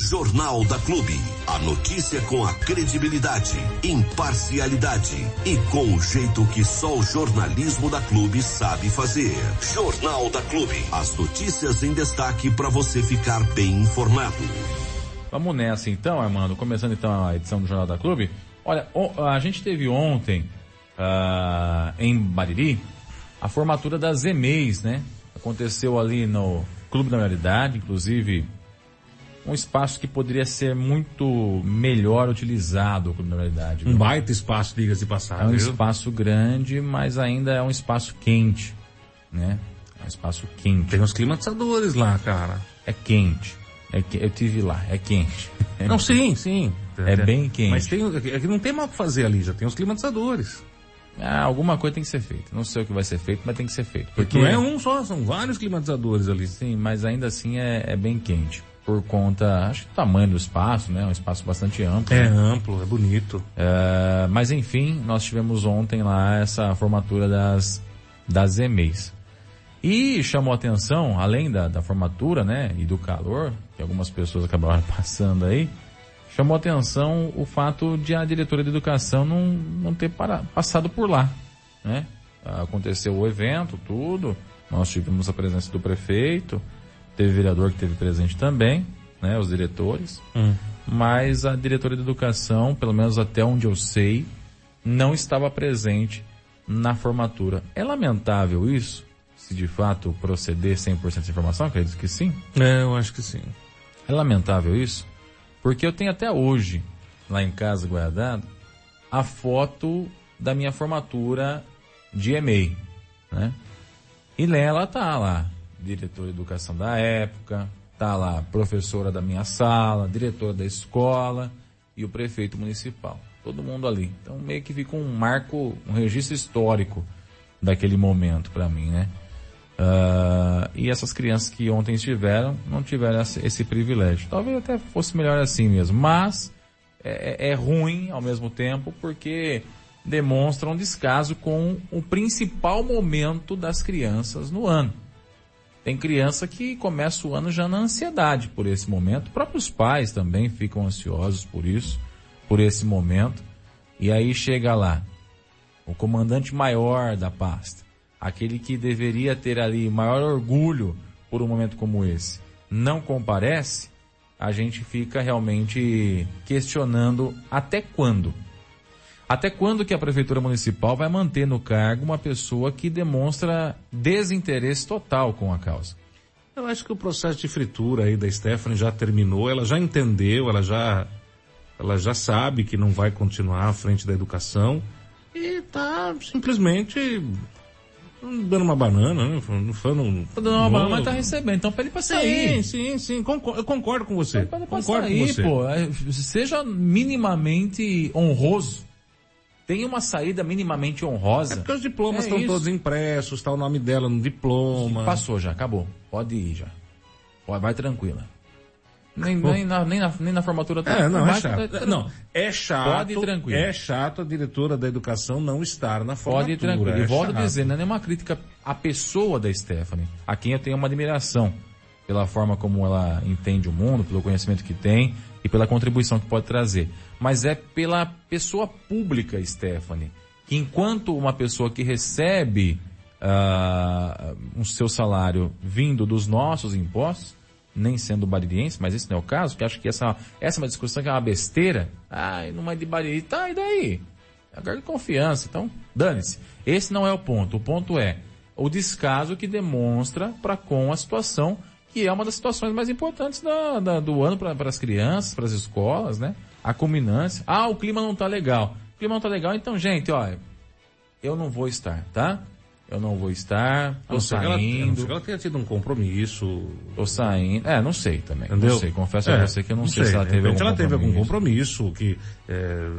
Jornal da Clube. A notícia com a credibilidade, imparcialidade e com o jeito que só o jornalismo da Clube sabe fazer. Jornal da Clube. As notícias em destaque para você ficar bem informado. Vamos nessa então, Armando. Começando então a edição do Jornal da Clube. Olha, a gente teve ontem uh, em Bariri a formatura das EMEIs, né? Aconteceu ali no Clube da Realidade, inclusive um espaço que poderia ser muito melhor utilizado na realidade. Um baita espaço, diga-se de passagem. É um viu? espaço grande, mas ainda é um espaço quente, né? É um espaço quente. Tem uns climatizadores lá, cara. É quente. É que, eu tive lá, é quente. É não, sim, sim. É, é bem quente. Mas tem, é que não tem mal o que fazer ali, já tem os climatizadores. Ah, alguma coisa tem que ser feita. Não sei o que vai ser feito, mas tem que ser feito. Porque não é um só, são vários climatizadores ali. Sim, mas ainda assim é, é bem quente por conta, acho que do tamanho do espaço, né? Um espaço bastante amplo. É né? amplo, é bonito. É, mas enfim, nós tivemos ontem lá essa formatura das, das EMEIs. E chamou atenção, além da, da formatura, né? E do calor, que algumas pessoas acabaram passando aí, chamou atenção o fato de a diretora de educação não, não ter para, passado por lá, né? Aconteceu o evento, tudo, nós tivemos a presença do prefeito, Teve vereador que teve presente também, né? Os diretores. Hum. Mas a diretora de educação, pelo menos até onde eu sei, não estava presente na formatura. É lamentável isso? Se de fato proceder 100% de informação? Acredito que sim. É, eu acho que sim. É lamentável isso? Porque eu tenho até hoje, lá em casa guardado, a foto da minha formatura de EMEI, né? E ela tá lá, diretora de educação da época, tá lá professora da minha sala, diretora da escola e o prefeito municipal. Todo mundo ali. Então meio que fica um marco, um registro histórico daquele momento para mim, né? Uh, e essas crianças que ontem estiveram, não tiveram esse privilégio. Talvez até fosse melhor assim mesmo, mas é, é ruim ao mesmo tempo porque demonstra um descaso com o principal momento das crianças no ano. Tem criança que começa o ano já na ansiedade por esse momento. Próprios pais também ficam ansiosos por isso, por esse momento. E aí chega lá o comandante maior da pasta, aquele que deveria ter ali maior orgulho por um momento como esse, não comparece, a gente fica realmente questionando até quando até quando que a prefeitura municipal vai manter no cargo uma pessoa que demonstra desinteresse total com a causa? Eu acho que o processo de fritura aí da Stephanie já terminou, ela já entendeu, ela já, ela já sabe que não vai continuar à frente da educação e tá simplesmente dando uma banana, né? Não falando. Tá dando uma banana, mas tá recebendo. Então pede pra sair. Sim, sim, sim. Concordo, eu concordo com você. Pede pra concordo sair, com você. pô. É, seja minimamente honroso tem uma saída minimamente honrosa. É porque os diplomas é estão todos impressos, está o nome dela no diploma. Passou já, acabou. Pode ir já. Vai tranquila. Nem, nem, na, nem, na, nem na formatura tá. É, não, é chato. Tá, não, é chato. Pode ir tranquilo. É chato a diretora da educação não estar na formatura. Pode ir tranquilo. É e volto a dizer, não é nenhuma crítica à pessoa da Stephanie, a quem eu tenho uma admiração pela forma como ela entende o mundo, pelo conhecimento que tem e pela contribuição que pode trazer. Mas é pela pessoa pública, Stephanie, que enquanto uma pessoa que recebe uh, um seu salário vindo dos nossos impostos, nem sendo baririense, mas esse não é o caso, que acho que essa, essa é uma discussão que é uma besteira. Ah, não é de bariri, tá, e daí? Agora de confiança, então dane-se. Esse não é o ponto. O ponto é o descaso que demonstra para com a situação que é uma das situações mais importantes da, da, do ano para as crianças, para as escolas, né? A culminância. Ah, o clima não tá legal. O clima não tá legal, então, gente, olha, eu não vou estar, tá? Eu não vou estar, tô saindo. Ela, não ela tenha tido um compromisso. Tô saindo. É, não sei também. Entendeu? Não sei, confesso é, a você que eu não, não sei, sei, se ela teve algum ela teve algum compromisso que é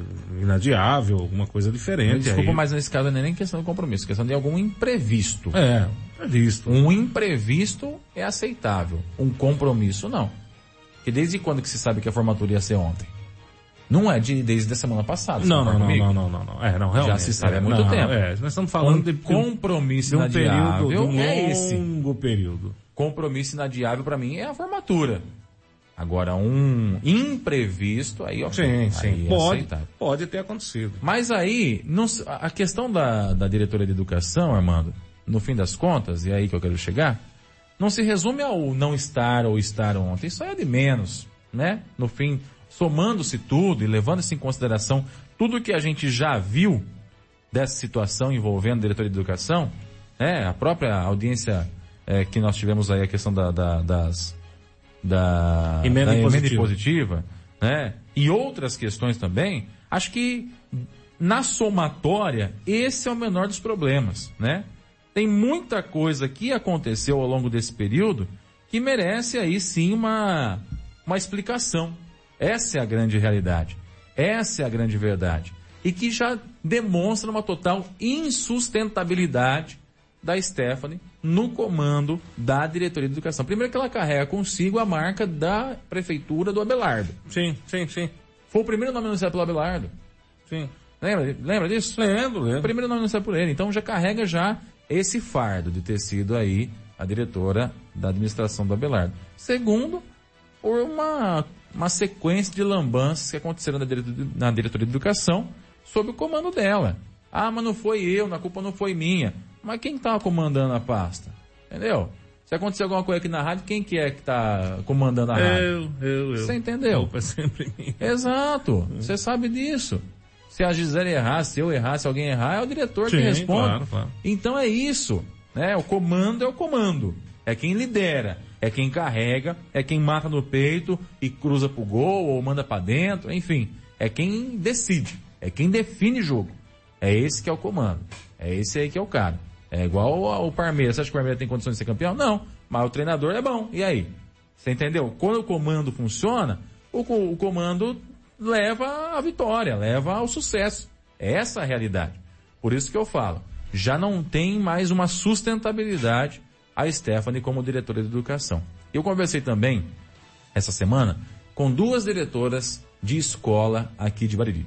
inadiável, alguma coisa diferente. Desculpa, aí. mas nesse caso não é nem questão de compromisso, é questão de algum imprevisto. É, imprevisto. Um imprevisto é aceitável. Um compromisso não. Porque desde quando que se sabe que a formatura ia ser ontem? Não é de, desde a semana passada. Não, não, não, não, não, não, não, É, não, realmente. Já se sabe há é, muito não, tempo. É, nós estamos falando um de compromisso de um período, de um é esse. longo período. Compromisso inadiável para mim é a formatura. Agora, um imprevisto, aí, ok. Sim, sim. Aí é pode, aceitável. pode ter acontecido. Mas aí, não a questão da, da diretoria de educação, Armando, no fim das contas, e é aí que eu quero chegar, não se resume ao não estar ou estar ontem. Isso aí é de menos, né? No fim, somando-se tudo e levando-se em consideração tudo que a gente já viu dessa situação envolvendo a diretoria de educação, né? A própria audiência eh, que nós tivemos aí, a questão da, da- das, da, Emenda da impositiva. impositiva, né? E outras questões também, acho que na somatória, esse é o menor dos problemas, né? Tem muita coisa que aconteceu ao longo desse período que merece aí sim uma, uma explicação. Essa é a grande realidade. Essa é a grande verdade. E que já demonstra uma total insustentabilidade da Stephanie no comando da diretoria de educação. Primeiro que ela carrega consigo a marca da prefeitura do Abelardo. Sim, sim, sim. Foi o primeiro nome anunciado pelo Abelardo. Sim. Lembra, lembra disso? Lembro, O lembro. primeiro nome anunciado por ele. Então já carrega já esse fardo de ter sido aí a diretora da administração do Abelardo. Segundo, por uma, uma sequência de lambanças que aconteceram na diretoria, de educação sob o comando dela. Ah, mas não foi eu, a culpa não foi minha. Mas quem estava comandando a pasta? Entendeu? Se acontecer alguma coisa aqui na rádio, quem que é que está comandando a rádio? Eu, eu, eu. Você entendeu? Culpa é sempre minha. Exato. Você sabe disso. Se a Gisele errar, se eu errar, se alguém errar, é o diretor que Sim, responde. claro, claro. Então é isso. Né? O comando é o comando. É quem lidera, é quem carrega, é quem mata no peito e cruza pro gol ou manda pra dentro, enfim. É quem decide, é quem define jogo. É esse que é o comando. É esse aí que é o cara. É igual ao Parmeira. Você acha que o Parmeira tem condições de ser campeão? Não. Mas o treinador é bom. E aí? Você entendeu? Quando o comando funciona, o, o comando leva à vitória, leva ao sucesso. É essa a realidade. Por isso que eu falo, já não tem mais uma sustentabilidade a Stephanie como diretora de educação. Eu conversei também, essa semana, com duas diretoras de escola aqui de Bariri.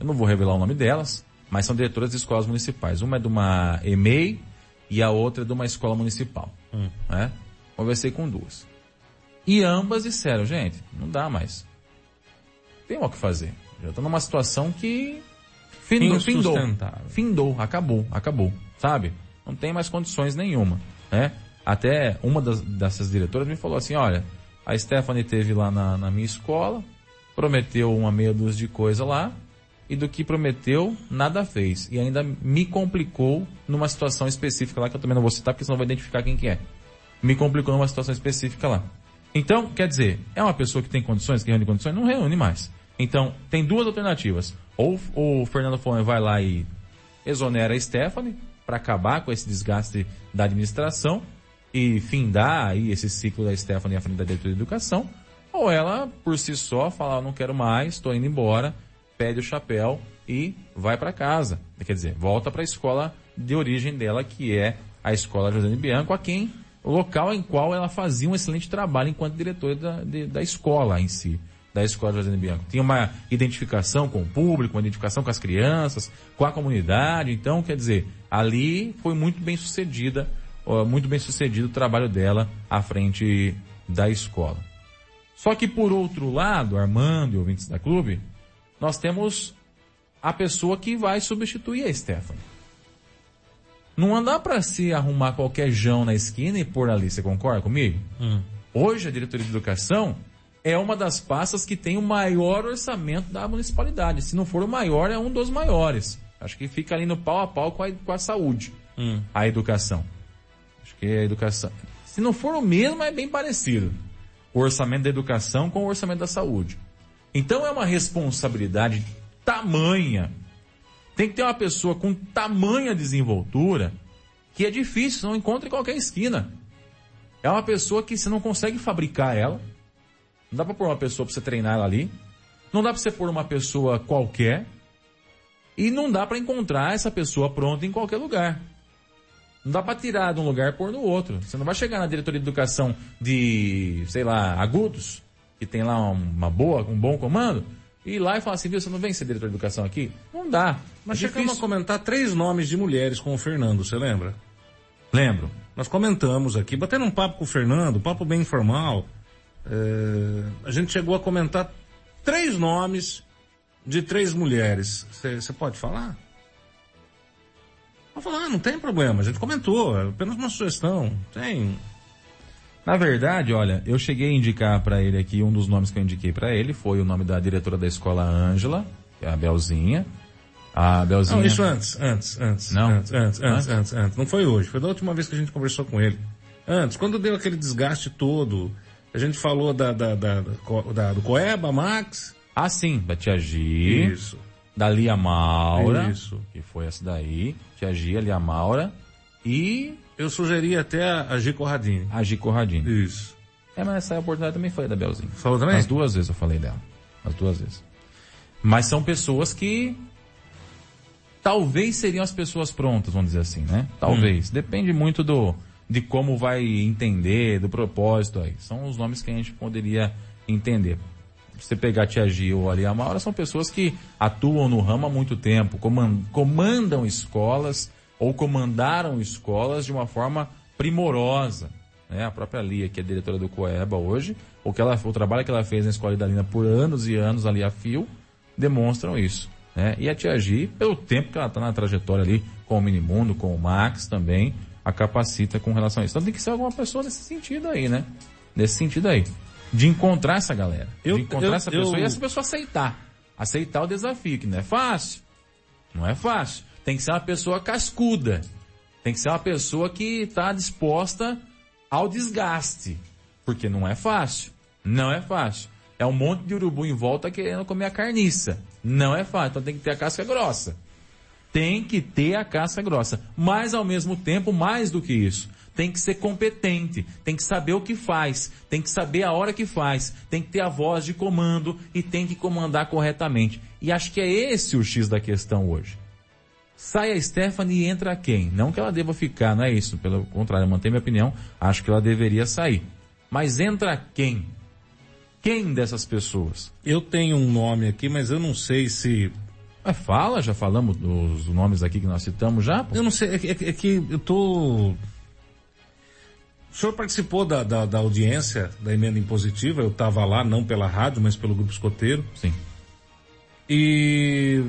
Eu não vou revelar o nome delas, mas são diretoras de escolas municipais. Uma é de uma EMEI e a outra é de uma escola municipal. né? Conversei com duas. E ambas disseram, gente, não dá mais. Tem o que fazer. Já estou numa situação que findou, findou, findou, acabou, acabou, sabe? Não tem mais condições nenhuma, né? Até uma das, dessas diretoras me falou assim, olha, a Stephanie teve lá na, na minha escola, prometeu uma meia dúzia de coisa lá, e do que prometeu, nada fez. E ainda me complicou numa situação específica lá, que eu também não vou citar, porque senão vai identificar quem que é. Me complicou numa situação específica lá. Então, quer dizer, é uma pessoa que tem condições, que reúne condições? Não reúne mais. Então, tem duas alternativas. Ou o Fernando Flores vai lá e exonera a Stephanie para acabar com esse desgaste da administração e findar aí esse ciclo da Stephanie à frente da diretoria de educação, ou ela, por si só, fala, "Ah, não quero mais, estou indo embora, pede o chapéu e vai para casa. Quer dizer, volta para a escola de origem dela, que é a escola José Bianco, a quem, o local em qual ela fazia um excelente trabalho enquanto diretora da, de- da escola em si da escola José Bianco. Tinha uma identificação com o público, uma identificação com as crianças, com a comunidade. Então, quer dizer, ali foi muito bem sucedida, muito bem sucedido o trabalho dela à frente da escola. Só que por outro lado, Armando e ouvintes da clube, nós temos a pessoa que vai substituir a Stephanie. Não andar para se arrumar qualquer jão na esquina e pôr ali, você concorda comigo? Hoje a diretoria de educação é uma das pastas que tem o maior orçamento da municipalidade. Se não for o maior, é um dos maiores. Acho que fica ali no pau a pau com a, com a saúde, a educação. Que a educação. Se não for o mesmo, é bem parecido. O orçamento da educação com o orçamento da saúde. Então é uma responsabilidade tamanha. Tem que ter uma pessoa com tamanha desenvoltura que é difícil, não encontra em qualquer esquina. É uma pessoa que você não consegue fabricar ela. Não dá pra pôr uma pessoa pra você treinar ela ali. Não dá pra você pôr uma pessoa qualquer. E não dá pra encontrar essa pessoa pronta em qualquer lugar. Não dá pra tirar de um lugar e pôr no outro. Você não vai chegar na diretoria de educação de, sei lá, agudos, que tem lá uma boa, um bom comando, e ir lá e falar assim, viu, você não vem ser diretor de educação aqui? Não dá. Mas é chegamos a comentar três nomes de mulheres com o Fernando, você lembra? Lembro. Nós comentamos aqui, batendo um papo com o Fernando, um papo bem informal. É, a gente chegou a comentar três nomes de três mulheres. Você pode falar? Pode falar, não tem problema, a gente comentou, é apenas uma sugestão. Tem. Na verdade, olha, eu cheguei a indicar para ele aqui, um dos nomes que eu indiquei para ele foi o nome da diretora da escola Ângela, que é a Belzinha. A Belzinha. Não, isso antes, antes, antes. Não? Antes, antes, antes, antes, antes. Não foi hoje, foi da última vez que a gente conversou com ele. Antes, quando deu aquele desgaste todo, a gente falou da, da, da, da do Coeba, Max. Ah, sim, da Tia Gi. Isso. Da Lia Maura. Isso. Que foi essa daí. Tia Gi, a Lia Maura. E Eu sugeri até a, a G. Corradini. a Gi Corradini. Isso. É, mas essa oportunidade também foi da Belzinha. Falou também? As duas vezes eu falei dela. As duas vezes. Mas são pessoas que talvez seriam as pessoas prontas, vamos dizer assim, né? Talvez. Hum. Depende muito do de como vai entender, do propósito aí. São os nomes que a gente poderia entender. Você pegar a Tia Gil ou a Lia Maura, são pessoas que atuam no ramo há muito tempo, coman- comandam escolas ou comandaram escolas de uma forma primorosa. Né? A própria Lia, que é diretora do Coeba hoje, o, que ela, o trabalho que ela fez na Escola Idalina por anos e anos ali a fio, demonstram isso. Né? E a Tia Gi, pelo tempo que ela está na trajetória ali com o Minimundo, com o Max também, a capacita com relação a isso. Então tem que ser alguma pessoa nesse sentido aí, né? Nesse sentido aí. De encontrar essa galera. Eu- de encontrar eu- essa pessoa eu- e essa pessoa aceitar. Aceitar o desafio, que não é fácil. Não é fácil. Tem que ser uma pessoa cascuda. Tem que ser uma pessoa que está disposta ao desgaste. Porque não é fácil. Não é fácil. É um monte de urubu em volta querendo comer a carniça. Não é fácil. Então tem que ter a casca grossa. Tem que ter a casca grossa. Mas ao mesmo tempo, mais do que isso. Tem que ser competente, tem que saber o que faz, tem que saber a hora que faz, tem que ter a voz de comando e tem que comandar corretamente. E acho que é esse o X da questão hoje. Sai a Stephanie e entra quem? Não que ela deva ficar, não é isso. Pelo contrário, eu mantenho minha opinião. Acho que ela deveria sair. Mas entra quem? Quem dessas pessoas? Eu tenho um nome aqui, mas eu não sei se. Mas fala, já falamos dos nomes aqui que nós citamos já? pô? Eu não sei, é, é é que eu tô. O senhor participou da, da, da audiência da emenda impositiva, eu estava lá, não pela rádio, mas pelo grupo escoteiro. Sim. E.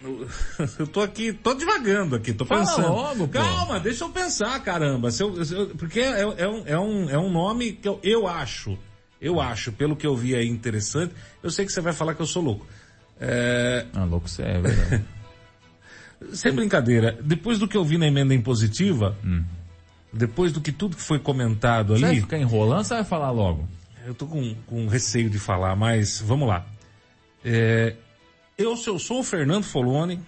Eu tô aqui, tô divagando aqui, tô Fala pensando. logo. Calma, deixa eu pensar, caramba. Se eu- se eu- porque é, é um, é, um, é um nome que eu, eu acho, eu acho, pelo que eu vi aí interessante, eu sei que você vai falar que eu sou louco. É, Ah, louco você é, é verdade. sem brincadeira, depois do que eu vi na emenda impositiva, depois do que tudo que foi comentado Você vai ali, ficar enrolando você vai falar logo? eu tô com, com receio de falar, mas vamos lá. É, eu, se eu sou o Fernando Foloni,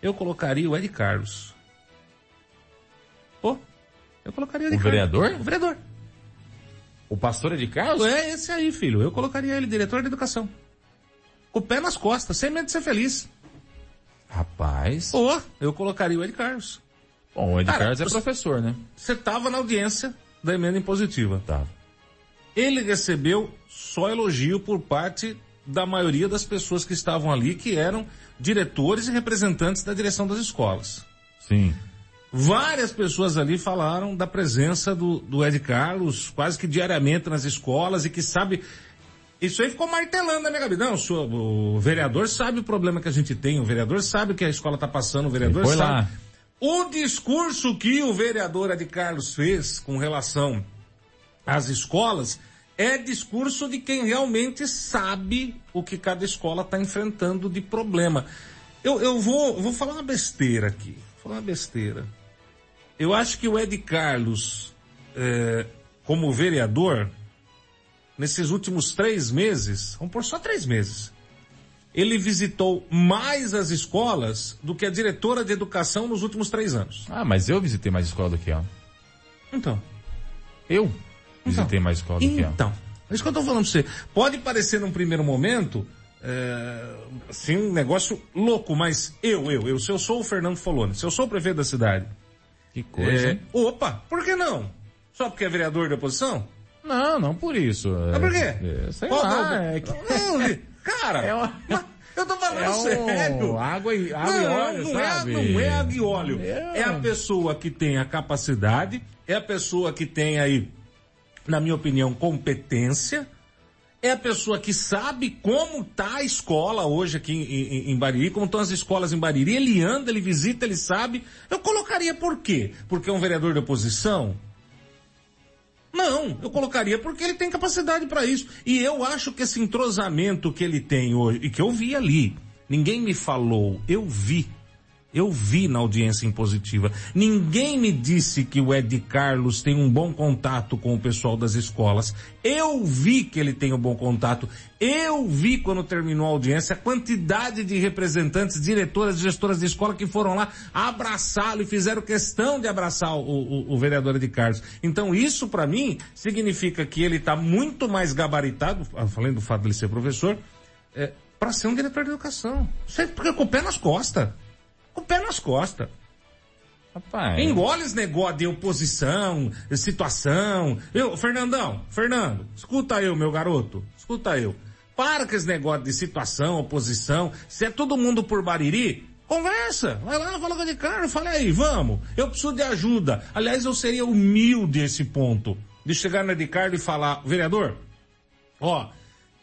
eu colocaria o Ed Carlos. Pô, eu colocaria o Ed O Carlos. vereador? O vereador. O pastor de Carlos? É esse aí, filho. Eu colocaria ele diretor de educação. Com o pé nas costas, sem medo de ser feliz. Rapaz. Pô, eu colocaria o Ed Carlos. Bom, o Ed Cara, Carlos é professor, né? Você tava na audiência da emenda impositiva. Tá. ele recebeu só elogio por parte da maioria das pessoas que estavam ali, que eram diretores e representantes da direção das escolas. Sim. Várias pessoas ali falaram da presença do, do Ed Carlos quase que diariamente nas escolas e que sabe. Isso aí ficou martelando na minha cabeça. Não, o, senhor- o vereador sabe o problema que a gente tem, o vereador sabe o que a escola está passando, o vereador sabe. lá. O discurso que o vereador Ed Carlos fez com relação às escolas é discurso de quem realmente sabe o que cada escola está enfrentando de problema. Eu, eu vou, vou falar uma besteira aqui. Vou falar uma besteira. Eu acho que o Ed Carlos, é, como vereador, nesses últimos três meses, vamos por só três meses, ele visitou mais as escolas do que a diretora de educação nos últimos três anos. Ah, mas eu visitei mais escola do que ela. Então. Eu visitei mais escola do que ela. Então, é isso que eu tô falando pra você. Pode parecer num primeiro momento, é, assim, um negócio louco, mas eu, eu, eu, se eu sou o Fernando Foloni, se eu sou o prefeito da cidade, Que coisa, é, opa, por que não? Só porque é vereador da oposição? Não, não por isso. Mas por quê? É, sei Qual lá, é é que... Cara, É uma- eu tô falando É um sério. água e, água e não, óleo, não sabe? É, não é água e óleo. É. É a pessoa que tem a capacidade, é a pessoa que tem aí na minha opinião, competência, é a pessoa que sabe como tá a escola hoje aqui em, em, em, Bariri, como estão as escolas em Bariri, ele anda, ele visita, ele sabe. Eu colocaria por quê? Porque é um vereador de oposição? Não, eu colocaria porque ele tem capacidade para isso. E eu acho que esse entrosamento que ele tem hoje, e que eu vi ali, ninguém me falou, eu vi eu vi na audiência impositiva. Ninguém me disse que o Ed Carlos tem um bom contato com o pessoal das escolas. Eu vi que ele tem um bom contato. Eu vi quando terminou a audiência a quantidade de representantes, diretoras, gestoras de escola que foram lá abraçá-lo e fizeram questão de abraçar o, o, o vereador Ed Carlos. Então isso para mim significa que ele está muito mais gabaritado, falando do fato de ele ser professor, é, para ser um diretor de educação. Sempre porque com o pé nas costas com o pé nas costas. Rapaz. Engole esse negócio de oposição, situação. Eu, Fernandão, Fernando, escuta eu, meu garoto. Escuta eu. Para com esse negócio de situação, oposição. Se é todo mundo por Bariri, conversa. Vai lá, fala com o cara, fala aí, vamos. Eu preciso de ajuda. Aliás, eu seria humilde esse ponto. De chegar na Edicardo e falar, vereador, ó,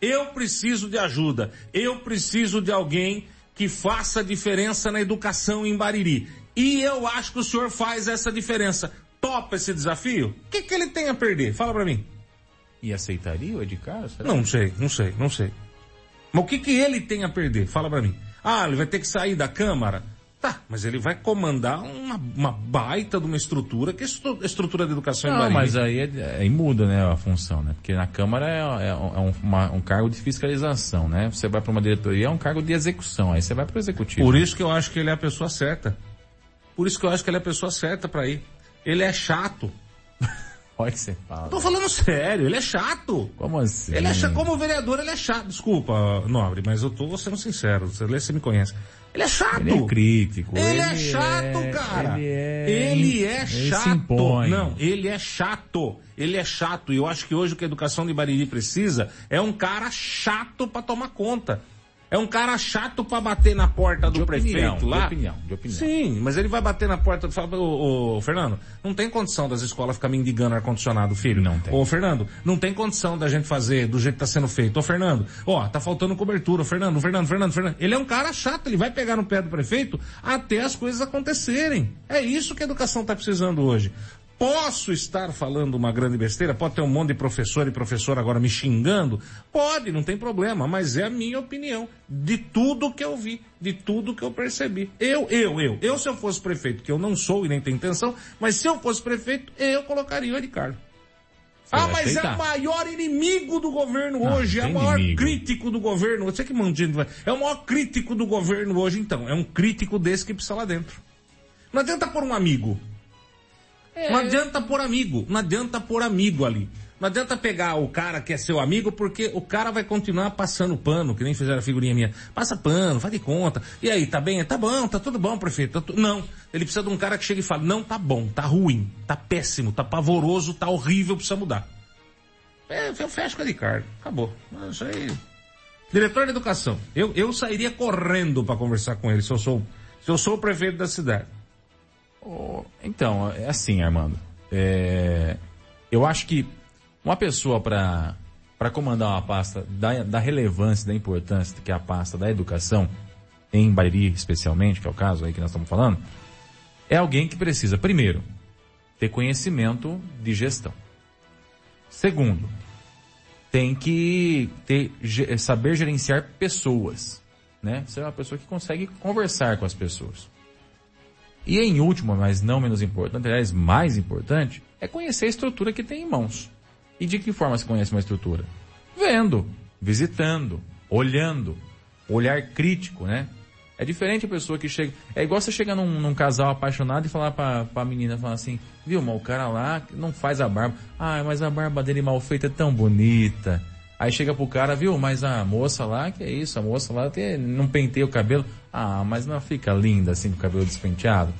eu preciso de ajuda. Eu preciso de alguém que faça diferença na educação em Bariri. E eu acho que o senhor faz essa diferença. Topa esse desafio? O que, que ele tem a perder? Fala para mim. E aceitaria o Edcar? Não sei, não sei, não sei. Mas o que, que ele tem a perder? Fala para mim. Ah, ele vai ter que sair da Câmara? Tá, mas ele vai comandar uma, uma baita de uma estrutura, que é a estrutura de educação Não, em mas aí, é, aí muda, né, a função, né? Porque na Câmara é, é, é um, uma, um, cargo de fiscalização, né? Você vai para uma diretoria, é um cargo de execução, aí você vai para o executivo. Por isso que eu acho que ele é a pessoa certa. Por isso que eu acho que ele é a pessoa certa para ir. Ele é chato. Pode ser fala. Tô falando sério, ele é chato. Como assim? Ele é chato, como vereador, ele é chato. Desculpa, Nobre, mas eu tô sendo sincero, você me conhece. Ele é chato. Ele é crítico. Ele, ele é chato, é, cara. Ele é, ele é chato. Ele Não, ele é chato. Ele é chato. E eu acho que hoje o que a educação de Bariri precisa é um cara chato para tomar conta. É um cara chato para bater na porta do prefeito lá. De opinião, de opinião. Sim, mas ele vai bater na porta e fala, ô, ô, Fernando, não tem condição das escolas ficar me indigando ar-condicionado, filho. Não tem. Ô, Fernando, não tem condição da gente fazer do jeito que tá sendo feito. Ô, Fernando, ó, tá faltando cobertura. Ô, Fernando, Fernando, Fernando, Fernando. Ele é um cara chato, ele vai pegar no pé do prefeito até as coisas acontecerem. É isso que a educação tá precisando hoje. Posso estar falando uma grande besteira? Pode ter um monte de professor e professora agora me xingando? Pode, não tem problema, mas é a minha opinião. De tudo que eu vi, de tudo que eu percebi. Eu, eu, eu. Eu, se eu fosse prefeito, que eu não sou e nem tenho intenção, mas se eu fosse prefeito, eu colocaria o Ricardo. Ah, mas é o maior inimigo do governo não, hoje, é o maior inimigo. crítico do governo. Você que mantém, é o maior crítico do governo hoje, então. É um crítico desse que precisa lá dentro. Não adianta pôr um amigo. É. Não adianta pôr amigo, não adianta pôr amigo ali. Não adianta pegar o cara que é seu amigo, porque o cara vai continuar passando pano, que nem fizeram a figurinha minha. Passa pano, faz de conta. E aí, tá bem? Tá bom, tá tudo bom, prefeito. Tá tu... Não. Ele precisa de um cara que chegue e fale, não, tá bom, tá ruim, tá péssimo, tá pavoroso, tá horrível, precisa mudar. É, eu fecho com a Ricardo. Acabou. Isso aí. Diretor de educação. Eu, eu sairia correndo para conversar com ele se eu sou, se eu sou o prefeito da cidade. Então, é assim, Armando. É, eu acho que uma pessoa para para comandar uma pasta da, da relevância, da importância que é a pasta da educação, em Bariri especialmente, que é o caso aí que nós estamos falando, é alguém que precisa, primeiro, ter conhecimento de gestão. Segundo, tem que ter, saber gerenciar pessoas, né? Ser uma pessoa que consegue conversar com as pessoas. E em último, mas não menos importante, aliás, mais importante, é conhecer a estrutura que tem em mãos. E de que forma se conhece uma estrutura? Vendo, visitando, olhando, olhar crítico, né? É diferente a pessoa que chega. É igual você chegar num, num casal apaixonado e falar pra, pra menina, falar assim, viu, mas o cara lá não faz a barba. Ah, mas a barba dele mal feita é tão bonita. Aí chega pro cara, viu, mas a moça lá, que é isso, a moça lá tem, não penteia o cabelo. Ah, mas não fica linda assim com o cabelo despenteado.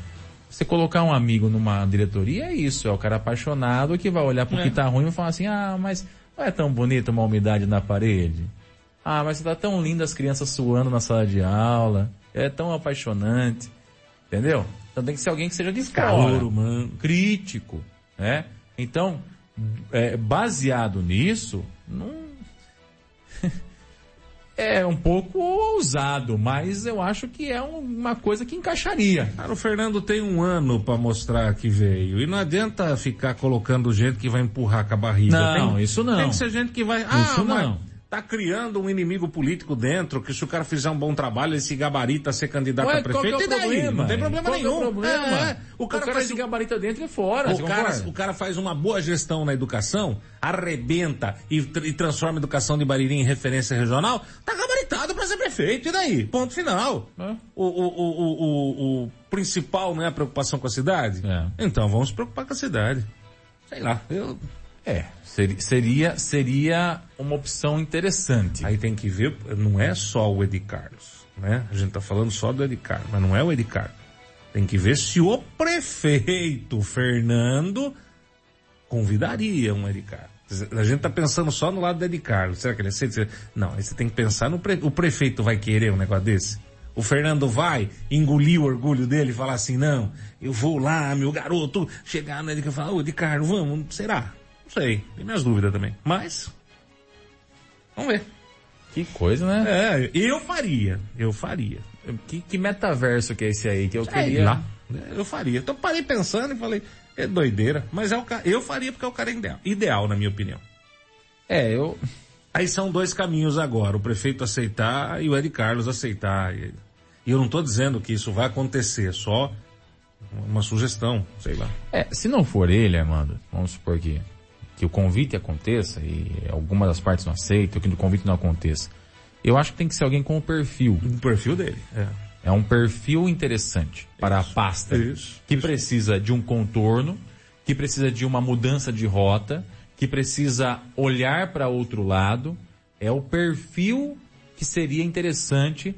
Você colocar um amigo numa diretoria é isso, é o cara apaixonado que vai olhar pro é. que tá ruim e falar assim, ah, mas não é tão bonito uma umidade na parede. Ah, mas tá tão linda as crianças suando na sala de aula. É tão apaixonante. Entendeu? Então tem que ser alguém que seja de fora. Calor, mano. Crítico, né? Então, é, baseado nisso, não... é um pouco ousado, mas eu acho que é uma coisa que encaixaria. Cara, o Fernando tem um ano para mostrar que veio. E não adianta ficar colocando gente que vai empurrar com a barriga. Não, tem, isso não. Tem que ser gente que vai. Ah, Isso mas não. Tá criando um inimigo político dentro, que se o cara fizer um bom trabalho, ele se gabarita a ser candidato Ué, a é prefeito. o e daí? problema? Não tem problema Qual que é nenhum. o problema? É, o cara, faz se gabarita dentro e fora. o cara, o cara faz uma boa gestão na educação, arrebenta e, e transforma a educação de Bariri em referência regional, tá gabaritado para ser prefeito. E daí? Ponto final. É. O, o, o, o, o, o principal não é a preocupação com a cidade? É. Então vamos se preocupar com a cidade. Sei lá, eu... É, seria, seria, uma opção interessante. Aí tem que ver, não é só o Edi Carlos, né? A gente tá falando só do Edi Carlos, mas não é o Edi Carlos. Tem que ver se o prefeito Fernando convidaria um Edi Carlos. A gente tá pensando só no lado do Edi Carlos. Será que ele aceita? Não, aí você tem que pensar no pre... o prefeito vai querer um negócio desse? O Fernando vai engolir o orgulho dele e falar assim, não, eu vou lá, meu garoto, chegar no Edi Carlos e falar, ô Edi Carlos, vamos, será? Não sei, tem minhas dúvidas também. Mas, vamos ver. Que coisa, né? É, eu faria, eu faria. Que, que metaverso que é esse aí que eu Sei queria... lá, eu faria. Então parei pensando e falei, é doideira, mas é o ca... eu faria porque é o cara ideal, ideal na minha opinião. É, eu... Aí são dois caminhos agora, o prefeito aceitar e o Ed Carlos aceitar. E e eu não estou dizendo que isso vai acontecer, só uma sugestão, sei lá. É, se não for ele, Armando, vamos supor que, que o convite aconteça e alguma das partes não aceita, ou que o convite não aconteça. Eu acho que tem que ser alguém com o perfil. O perfil dele. É. É um perfil interessante para a pasta. Isso, que isso. precisa de um contorno, que precisa de uma mudança de rota, que precisa olhar para outro lado. É o perfil que seria interessante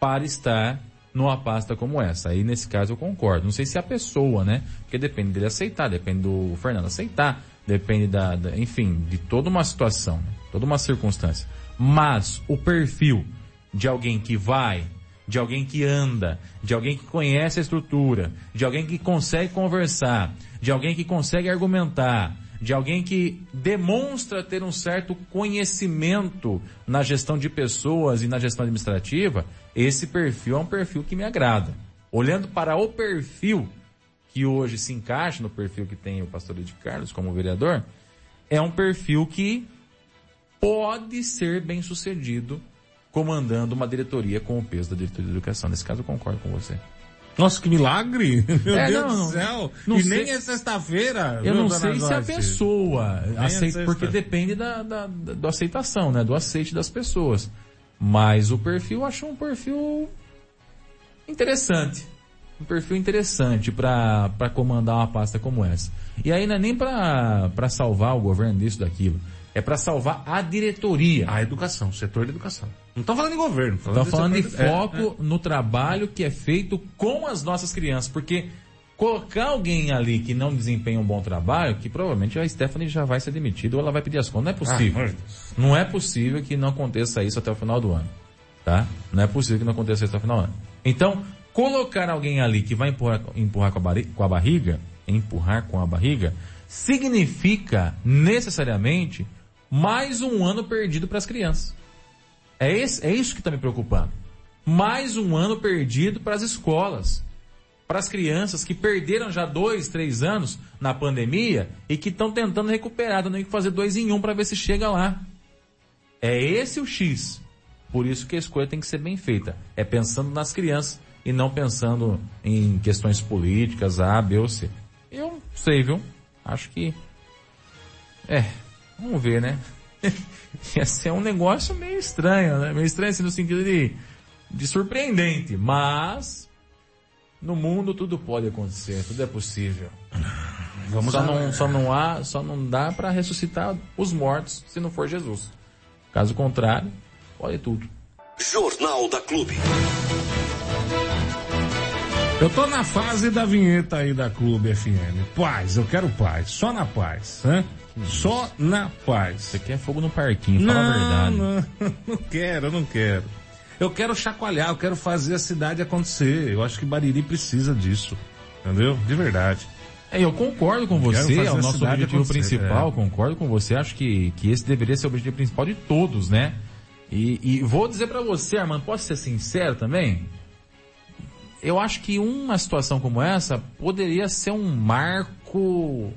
para estar numa pasta como essa. Aí nesse caso eu concordo. Não sei se a pessoa, né? Porque depende dele aceitar, depende do Fernando aceitar, depende da, da- enfim, de toda uma situação, né? toda uma circunstância. Mas o perfil de alguém que vai, de alguém que anda, de alguém que conhece a estrutura, de alguém que consegue conversar, de alguém que consegue argumentar, de alguém que demonstra ter um certo conhecimento na gestão de pessoas e na gestão administrativa, esse perfil é um perfil que me agrada. Olhando para o perfil que hoje se encaixa no perfil que tem o pastor de Carlos como vereador, é um perfil que pode ser bem sucedido comandando uma diretoria com o peso da diretoria de educação. Nesse caso eu concordo com você. Nossa, que milagre! Meu É, Deus não, do céu! não e sei- nem é sexta-feira. Eu não sei se a pessoa aceita, sexta. porque depende da, da, da, do aceitação, né? Do aceite das pessoas. Mas o perfil, eu acho um perfil interessante. Um perfil interessante para comandar uma pasta como essa. E aí não é nem para salvar o governo disso, daquilo. É para salvar a diretoria. A educação, o setor de educação. Não tô falando de governo. Estamos falando de foco no trabalho que é feito com as nossas crianças, porque colocar alguém ali que não desempenha um bom trabalho, que provavelmente a Stephanie já vai ser demitida ou ela vai pedir as contas. Não é possível. Ah, meu Deus. não é possível que não aconteça isso até o final do ano. Tá? Não é possível que não aconteça isso até o final do ano. Então, colocar alguém ali que vai empurrar, empurrar com, a barri- com a barriga, empurrar com a barriga, significa necessariamente mais um ano perdido para as crianças. É, esse, é isso que está me preocupando. Mais um ano perdido para as escolas. Para as crianças que perderam já dois, três anos na pandemia e que estão tentando recuperar, dando que fazer dois em um para ver se chega lá. É esse o X. Por isso que a escolha tem que ser bem feita. É pensando nas crianças e não pensando em questões políticas, A, B ou C. Eu não sei, viu? Acho que. É, vamos ver, né? Ia ser um negócio meio estranho, né? Meio estranho assim, no sentido de, de surpreendente. Mas no mundo tudo pode acontecer, tudo é possível. Vamos Só a- não, só não há, só não dá para ressuscitar os mortos se não for Jesus. Caso contrário, pode tudo. Jornal da Clube. Eu tô na fase da vinheta aí da Clube FM. Paz, eu quero paz. Só na paz, né? Só na paz. Você quer fogo no parquinho, fala a verdade. Não, não quero, eu não quero. Eu quero chacoalhar, eu quero fazer a cidade acontecer. Eu acho que Bariri precisa disso. Entendeu? De verdade. É, eu concordo com você, é o nosso objetivo principal, é. concordo com você, acho que, que esse deveria ser o objetivo principal de todos, né? E, e vou dizer pra você, Armando, posso ser sincero também? Eu acho que uma situação como essa poderia ser um marco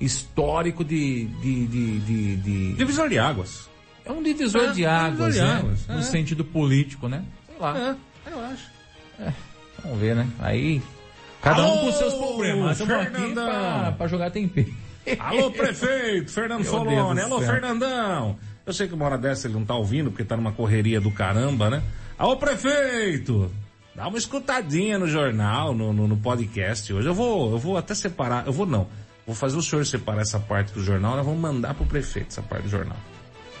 histórico de, de, de, de, de- Divisor de águas. é um divisor É, de um águas, divisor de né? águas, No é. sentido político, né? Sei lá. É, eu acho. Vamos ver, né? Aí, cada um Alô, com os seus problemas. Estamos aqui Fernandão. pra, pra jogar tempero. Alô, prefeito, Fernando Solone. Alô. Fernandão. Eu sei que uma hora dessa ele não tá ouvindo, porque tá numa correria do caramba, né? Alô, prefeito! Dá uma escutadinha no jornal, no, no, no podcast hoje. Eu vou, eu vou até separar, eu vou não. Vou fazer o senhor separar essa parte do jornal, nós vamos mandar pro prefeito essa parte do jornal.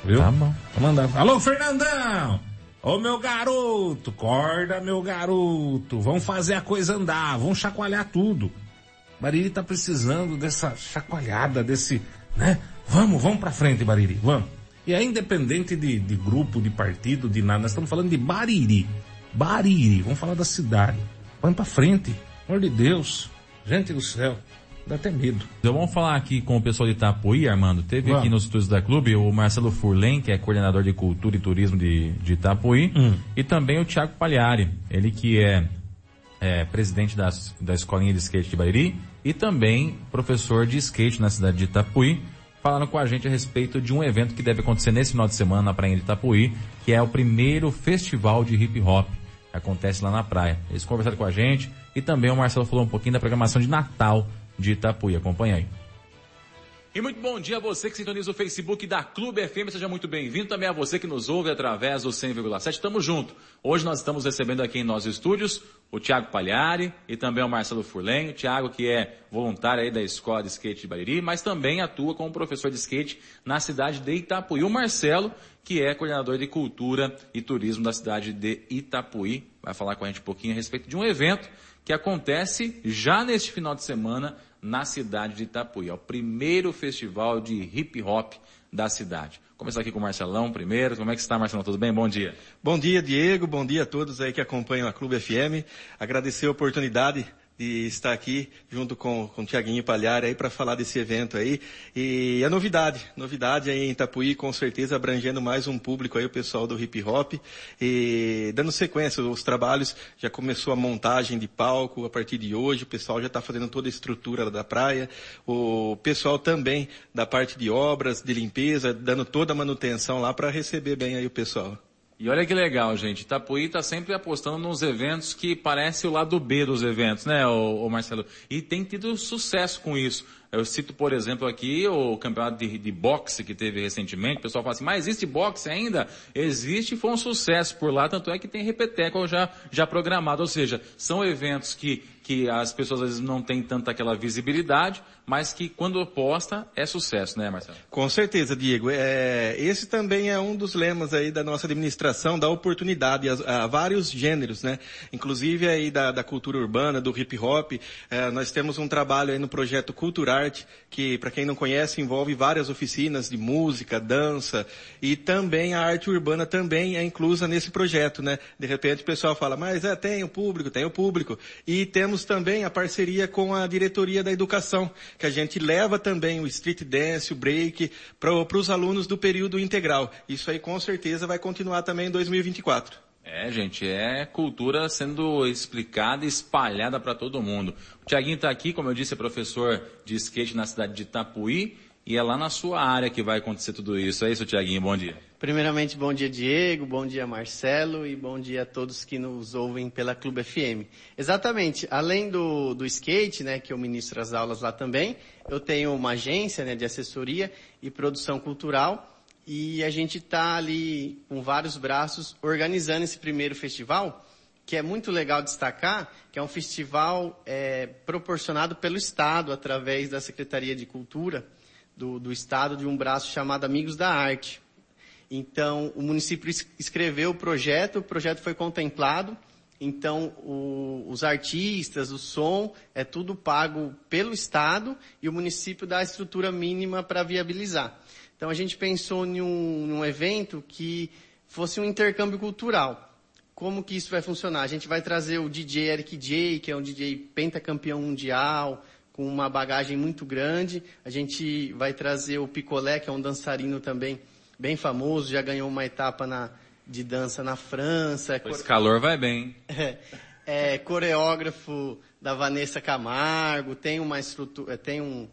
Viu? Tá bom. Vou mandar. Alô, Fernandão! Ô meu garoto, corda meu garoto, vamos fazer a coisa andar, vamos chacoalhar tudo. Bariri tá precisando dessa chacoalhada, desse, né? Vamos, vamos pra frente, Bariri, vamos. E é independente de, de grupo, de partido, de nada, nós estamos falando de Bariri. Bariri, vamos falar da cidade. Vamos pra frente, amor de Deus. Gente do céu, dá até medo. Então vamos falar aqui com o pessoal de Itapuí, Armando. Teve Vamos. aqui nos estúdios da Clube o Marcelo Furlen, que é coordenador de Cultura e Turismo de, de Itapuí, Hum. e também o Thiago Pagliari, ele que é, é, presidente da, da Escolinha de Skate de Bariri e também professor de skate na cidade de Itapuí, falando com a gente a respeito de um evento que deve acontecer nesse final de semana na Praia de Itapuí, que é o primeiro festival de hip hop acontece lá na praia. Eles conversaram com a gente e também o Marcelo falou um pouquinho da programação de Natal de Itapuí. Acompanha aí. E muito bom dia a você que sintoniza o Facebook da Clube FM, seja muito bem-vindo. Também a você que nos ouve através do 100,7. Tamo junto. Hoje nós estamos recebendo aqui em nossos estúdios o Thiago Palhari e também o Marcelo Furlen. O Thiago que é voluntário aí da Escola de Skate de Bariri, mas também atua como professor de skate na cidade de Itapuí. O Marcelo, que é coordenador de Cultura e Turismo da cidade de Itapuí, vai falar com a gente um pouquinho a respeito de um evento que acontece já neste final de semana na cidade de Itapuí. É o primeiro festival de hip hop da cidade. Começar aqui com o Marcelão primeiro. Como é que está, Marcelão? Tudo bem? Bom dia. Bom dia, Diego. Bom dia a todos aí que acompanham a Clube FM. Agradecer a oportunidade de estar aqui junto com, com o Tiaguinho Palhar aí para falar desse evento aí. E a novidade, novidade aí em Itapuí, com certeza abrangendo mais um público aí, o pessoal do hip hop. E dando sequência, os trabalhos, já começou a montagem de palco a partir de hoje, o pessoal já está fazendo toda a estrutura da praia. O pessoal também da parte de obras, de limpeza, dando toda a manutenção lá para receber bem aí o pessoal. E olha que legal, gente. Itapuí está sempre apostando nos eventos que parece o lado B dos eventos, né, ô Marcelo? E tem tido sucesso com isso. Eu cito, por exemplo, aqui o campeonato de, de boxe que teve recentemente. O pessoal fala assim, mas existe boxe ainda? Existe e foi um sucesso por lá, tanto é que tem repeteco já, já programado. Ou seja, são eventos que, que as pessoas às vezes não têm tanta aquela visibilidade, mas que quando posta é sucesso, né, Marcelo? Com certeza, Diego. É, esse também é um dos lemas aí da nossa administração, da oportunidade a, a vários gêneros, né? Inclusive aí da, da cultura urbana, do hip hop. É, nós temos um trabalho aí no projeto Culturarte, que para quem não conhece envolve várias oficinas de música, dança e também a arte urbana também é inclusa nesse projeto, né? De repente o pessoal fala, mas é, tem o público, tem o público. E temos também a parceria com a diretoria da educação, que a gente leva também o street dance, o break, para os alunos do período integral. Isso aí com certeza vai continuar também em 2024. É, gente, é cultura sendo explicada e espalhada para todo mundo. O Tiaguinho está aqui, como eu disse, é professor de skate na cidade de Itapuí e é lá na sua área que vai acontecer tudo isso. É isso, Tiaguinho, bom dia. Primeiramente, bom dia Diego, bom dia Marcelo e bom dia a todos que nos ouvem pela Clube FM. Exatamente, além do, do skate, né, que eu ministro as aulas lá também, eu tenho uma agência né, de assessoria e produção cultural e a gente está ali com vários braços organizando esse primeiro festival, que é muito legal destacar, que é um festival é, proporcionado pelo Estado através da Secretaria de Cultura do, do Estado de um braço chamado Amigos da Arte. Então, o município es- escreveu o projeto, o projeto foi contemplado, então o- os artistas, o som, é tudo pago pelo Estado e o município dá a estrutura mínima para viabilizar. Então a gente pensou em um, num evento que fosse um intercâmbio cultural. Como que isso vai funcionar? A gente vai trazer o DJ Eric J, que é um DJ pentacampeão mundial, com uma bagagem muito grande. A gente vai trazer o Picolé, que é um dançarino também bem famoso, já ganhou uma etapa na, de dança na França. Esse calor vai bem. É, é, coreógrafo da Vanessa Camargo, tem uma estrutura, tem um,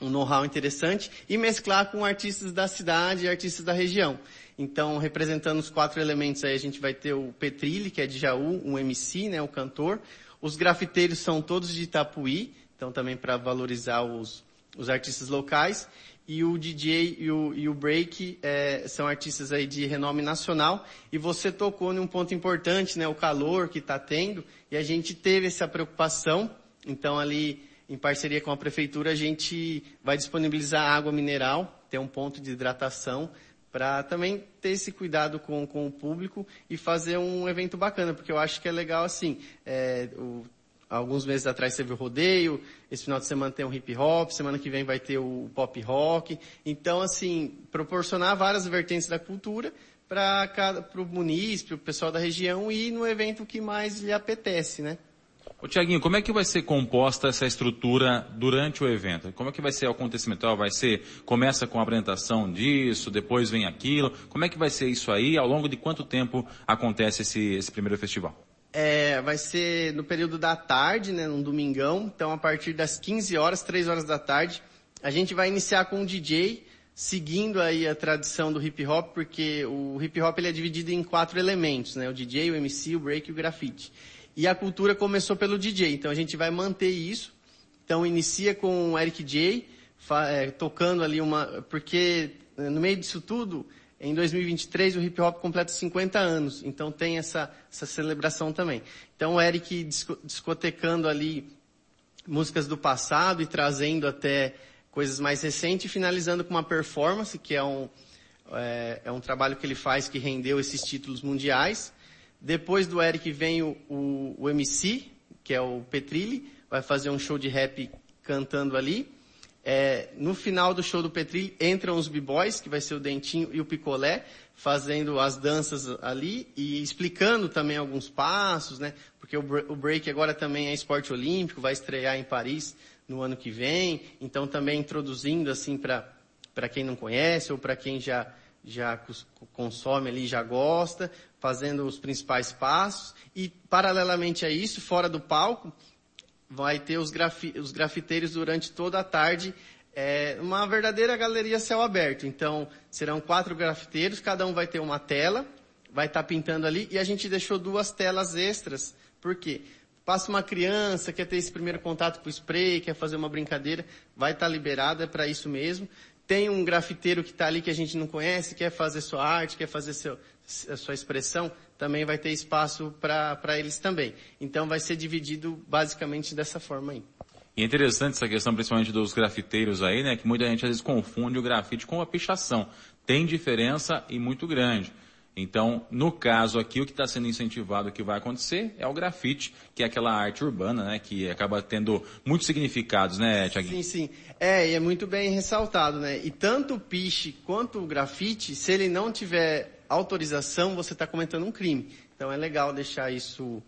um know-how interessante e mesclar com artistas da cidade e artistas da região. Então, representando os quatro elementos aí, a gente vai ter o Petrilli, que é de Jaú, um MC, né, o cantor. Os grafiteiros são todos de Itapuí, então também para valorizar os, os artistas locais. E o DJ e o, e o Break é, são artistas aí de renome nacional. E você tocou num ponto importante, né, o calor que está tendo. E a gente teve essa preocupação. Então ali, em parceria com a prefeitura, a gente vai disponibilizar água mineral, ter um ponto de hidratação para também ter esse cuidado com, com o público e fazer um evento bacana, porque eu acho que é legal assim, é, o, alguns meses atrás teve o rodeio, esse final de semana tem o hip hop, semana que vem vai ter o pop rock, então assim, proporcionar várias vertentes da cultura para o munícipe, para o pessoal da região e no evento que mais lhe apetece, né? Ô Tiaguinho, como é que vai ser composta essa estrutura durante o evento? Como é que vai ser o acontecimento? Vai ser, começa com a apresentação disso, depois vem aquilo. Como é que vai ser isso aí? Ao longo de quanto tempo acontece esse, esse primeiro festival? É, vai ser no período da tarde, né, num domingão. Então, a partir das 15 horas, 3 horas da tarde, a gente vai iniciar com um DJ, seguindo aí a tradição do hip hop, porque o hip hop ele é dividido em quatro elementos, né? O DJ, o MC, o break e o grafite. E a cultura começou pelo DJ, então a gente vai manter isso. Então inicia com o Eric J, é, tocando ali uma, porque é, no meio disso tudo, em 2023 o hip hop completa 50 anos, então tem essa, essa celebração também. Então o Eric discotecando ali músicas do passado e trazendo até coisas mais recentes, finalizando com uma performance, que é um, é, é um trabalho que ele faz que rendeu esses títulos mundiais. Depois do Eric vem o, o, o MC, que é o Petrilli, vai fazer um show de rap cantando ali. É, no final do show do Petrilli entram os b-boys, que vai ser o Dentinho e o Picolé, fazendo as danças ali e explicando também alguns passos, né? Porque o, o break agora também é esporte olímpico, vai estrear em Paris no ano que vem, então também introduzindo assim para para quem não conhece ou para quem já já consome ali, já gosta, fazendo os principais passos. E, paralelamente a isso, fora do palco, vai ter os, grafi os grafiteiros durante toda a tarde, é, uma verdadeira galeria céu aberto. Então, serão quatro grafiteiros, cada um vai ter uma tela, vai estar tá pintando ali, e a gente deixou duas telas extras. Por quê? Passa uma criança, quer ter esse primeiro contato com o spray, quer fazer uma brincadeira, vai estar tá é para isso mesmo tem um grafiteiro que está ali que a gente não conhece, quer fazer sua arte, quer fazer seu, a sua expressão, também vai ter espaço para eles também. Então vai ser dividido basicamente dessa forma aí. E é interessante essa questão, principalmente dos grafiteiros aí, né? Que muita gente às vezes confunde o grafite com a pichação. Tem diferença e muito grande. Então, no caso aqui, o que está sendo incentivado, o que vai acontecer, é o grafite, que é aquela arte urbana, né? Que acaba tendo muitos significados, né, Tiaguinho? Sim, sim. É, e é muito bem ressaltado, né? E tanto o piche quanto o grafite, se ele não tiver autorização, você está cometendo um crime. Então é legal deixar isso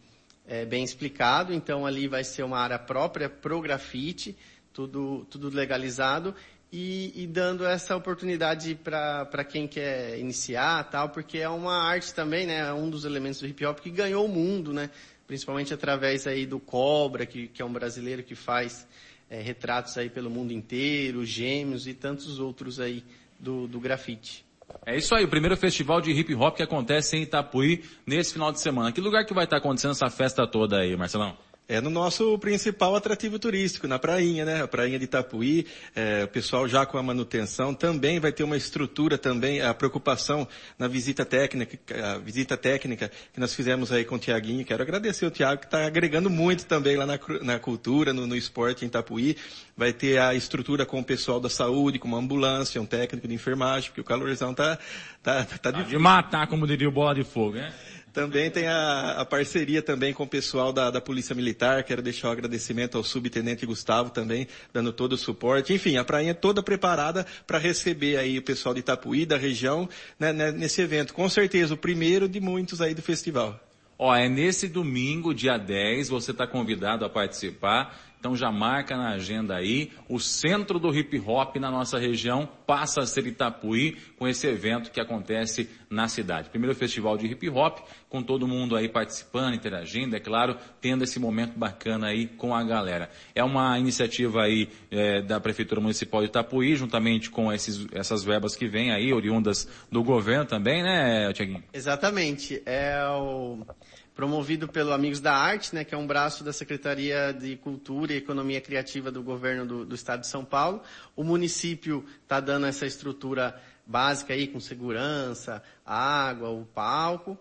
é, bem explicado. Então ali vai ser uma área própria pro grafite, tudo, tudo legalizado e, e dando essa oportunidade para quem quer iniciar tal, porque é uma arte também, né? É um dos elementos do hip hop que ganhou o mundo, né? Principalmente através aí do Cobra, que, que é um brasileiro que faz é, retratos aí pelo mundo inteiro, Gêmeos e tantos outros aí do, do grafite. É isso aí, o primeiro festival de hip hop que acontece em Itapuí nesse final de semana. Que lugar que vai estar acontecendo essa festa toda aí, Marcelão? É no nosso principal atrativo turístico, na prainha, né? A prainha de Itapuí, é, o pessoal já com a manutenção também vai ter uma estrutura também, a preocupação na visita técnica, a visita técnica que nós fizemos aí com o Tiaguinho. Quero agradecer o Tiago que está agregando muito também lá na, na cultura, no, no, esporte em Itapuí. Vai ter a estrutura com o pessoal da saúde, com uma ambulância, um técnico de enfermagem, porque o calorzão tá, tá, tá, tá de matar, como diria o Bola de Fogo, né? Também tem a, a, parceria também com o pessoal da, da, Polícia Militar. Quero deixar o agradecimento ao subtenente Gustavo também, dando todo o suporte. Enfim, a prainha toda preparada para receber aí o pessoal de Itapuí, da região, né, né, nesse evento. Com certeza, o primeiro de muitos aí do festival. Ó, é nesse domingo, dia 10, você está convidado a participar Então já marca na agenda aí, o centro do hip hop na nossa região passa a ser Itapuí com esse evento que acontece na cidade. Primeiro festival de hip hop, com todo mundo aí participando, interagindo, é claro, tendo esse momento bacana aí com a galera. É uma iniciativa aí é, da Prefeitura Municipal de Itapuí, juntamente com esses, essas verbas que vêm aí, oriundas do governo também, né, Tiaguinho? Exatamente. É o promovido pelo Amigos da Arte, né, que é um braço da Secretaria de Cultura e Economia Criativa do Governo do, do Estado de São Paulo. O município está dando essa estrutura básica aí, com segurança, água, o palco.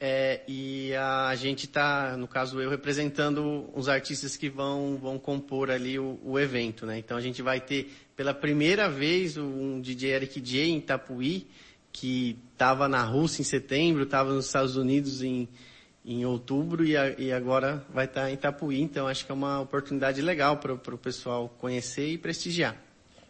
É, e a gente está, no caso eu, representando os artistas que vão, vão compor ali o, o evento. Né? Então a gente vai ter pela primeira vez um DJ Eric J em Itapuí, que estava na Rússia em setembro, estava nos Estados Unidos em, em outubro e, a, e agora vai estar tá em Itapuí. Então acho que é uma oportunidade legal para o pessoal conhecer e prestigiar.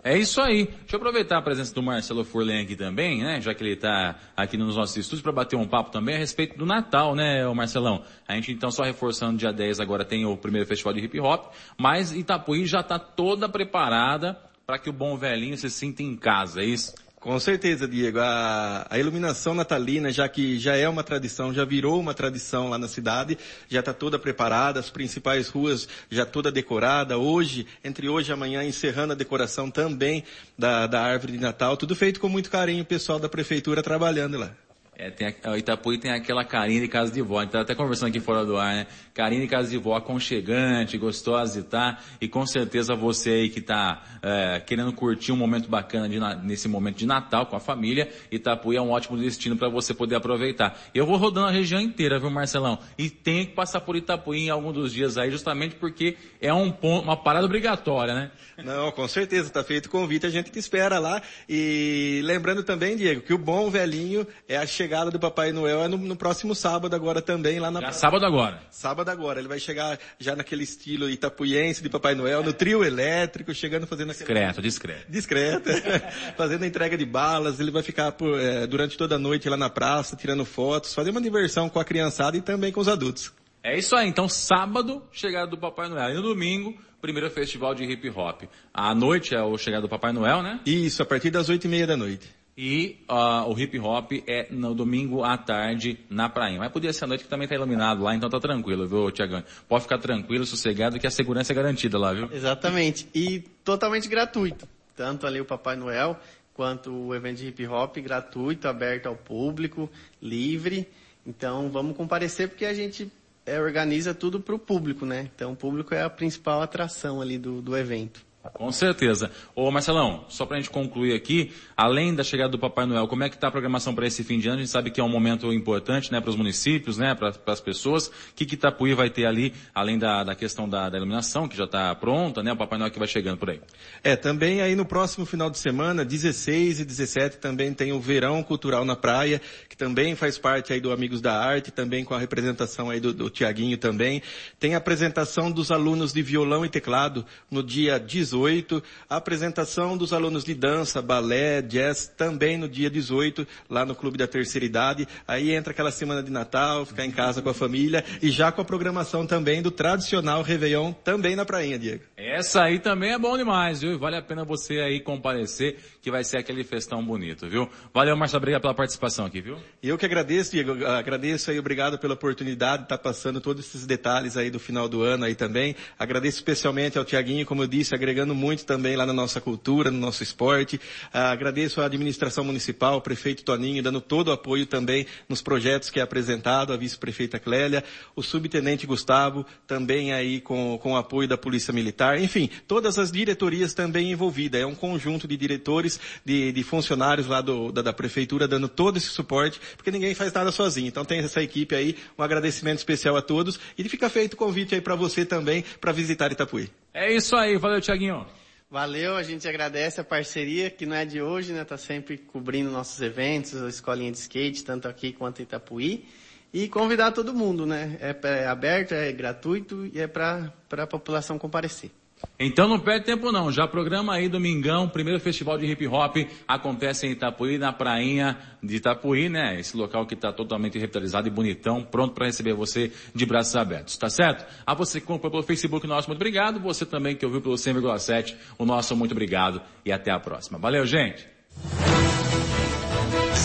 É isso aí. Deixa eu aproveitar a presença do Marcelo Furlen aqui também, né? Já que ele está aqui nos nossos estúdios para bater um papo também a respeito do Natal, né, Marcelão? A gente então só reforçando dia 10 agora tem o primeiro festival de hip hop, mas Itapuí já está toda preparada para que o bom velhinho se sinta em casa, é isso? Com certeza, Diego. A, a, iluminação natalina, já que já é uma tradição, já virou uma tradição lá na cidade, já está toda preparada, as principais ruas já toda decorada. Hoje, entre hoje e amanhã, encerrando a decoração também da, da árvore de Natal, tudo feito com muito carinho, o pessoal da prefeitura trabalhando lá. É, tem a, Itapuí tem aquela carinha de casa de vó. A gente tá até conversando aqui fora do ar, né? Carinha de casa de vó aconchegante, gostosa e tá. E com certeza você aí que tá é, querendo curtir um momento bacana de, nesse momento de Natal com a família, Itapuí é um ótimo destino para você poder aproveitar. Eu vou rodando a região inteira, viu, Marcelão? E tenho que passar por Itapuí em algum dos dias aí, justamente porque é um ponto, uma parada obrigatória, né? Não, com certeza, tá feito o convite, a gente te espera lá. E lembrando também, Diego, que o bom velhinho é a chegada do Papai Noel é no, no próximo sábado agora também, lá na... Já sábado agora. Sábado agora. Ele vai chegar já naquele estilo itapuiense de Papai Noel, no trio elétrico, chegando fazendo... Discreto, discreto. Discreto. fazendo a entrega de balas. Ele vai ficar por, é, durante toda a noite lá na praça, tirando fotos, fazer uma diversão com a criançada e também com os adultos. É isso aí. Então, sábado, chegada do Papai Noel. E no domingo, primeiro festival de hip hop. À noite é o chegada do Papai Noel, né? Isso, a partir das oito e meia da noite. E uh, o hip hop é no domingo à tarde na praia. Mas podia ser à noite que também tá iluminado lá, então tá tranquilo, viu, Tiagão? Pode ficar tranquilo, sossegado, que a segurança é garantida lá, viu? Exatamente. E totalmente gratuito. Tanto ali o Papai Noel, quanto o evento de hip hop gratuito, aberto ao público, livre. Então vamos comparecer porque a gente é, organiza tudo para o público, né? Então o público é a principal atração ali do, do evento. Com certeza. Ô Marcelão, só para a gente concluir aqui, além da chegada do Papai Noel, como é que está a programação para esse fim de ano? A gente sabe que é um momento importante, né, para os municípios, né, para as pessoas. O que que Itapuí vai ter ali, além da, da questão da, da iluminação, que já está pronta, né, o Papai Noel que vai chegando por aí? É, também aí no próximo final de semana, 16 e 17, também tem o Verão Cultural na Praia, que também faz parte aí do Amigos da Arte, também com a representação aí do, do Tiaguinho também. Tem a apresentação dos alunos de violão e teclado no dia 18 18, a apresentação dos alunos de dança, balé, jazz, também no dia 18, lá no Clube da Terceira Idade. Aí entra aquela semana de Natal, ficar em casa com a família e já com a programação também do tradicional Réveillon, também na prainha, Diego. Essa aí também é bom demais, viu? Vale a pena você aí comparecer, que vai ser aquele festão bonito, viu? Valeu, Marcelo, obrigado pela participação aqui, viu? Eu que agradeço, Diego, agradeço aí, obrigado pela oportunidade de estar passando todos esses detalhes aí do final do ano aí também. Agradeço especialmente ao Tiaguinho, como eu disse, agregando muito também lá na nossa cultura, no nosso esporte. Ah, agradeço à administração municipal, o prefeito Toninho, dando todo o apoio também nos projetos que é apresentado, a vice-prefeita Clélia, o subtenente Gustavo, também aí com, com o apoio da Polícia Militar. Enfim, todas as diretorias também envolvidas. É um conjunto de diretores, de, de funcionários lá do, da, da prefeitura dando todo esse suporte, porque ninguém faz nada sozinho. Então tem essa equipe aí, um agradecimento especial a todos e fica feito o convite aí para você também para visitar Itapuí. É isso aí, valeu Tiaguinho. Valeu, a gente agradece a parceria, que não é de hoje, né? Tá sempre cobrindo nossos eventos, a escolinha de skate, tanto aqui quanto em Itapuí. E convidar todo mundo, né? É, é aberto, é gratuito e é para a população comparecer. Então não perde tempo não, já programa aí domingão, primeiro festival de hip hop acontece em Itapuí, na prainha de Itapuí, né? Esse local que está totalmente revitalizado e bonitão, pronto para receber você de braços abertos, tá certo? A você que comprou pelo Facebook, nosso muito obrigado, você também que ouviu pelo 100,7, o nosso muito obrigado e até a próxima. Valeu, gente!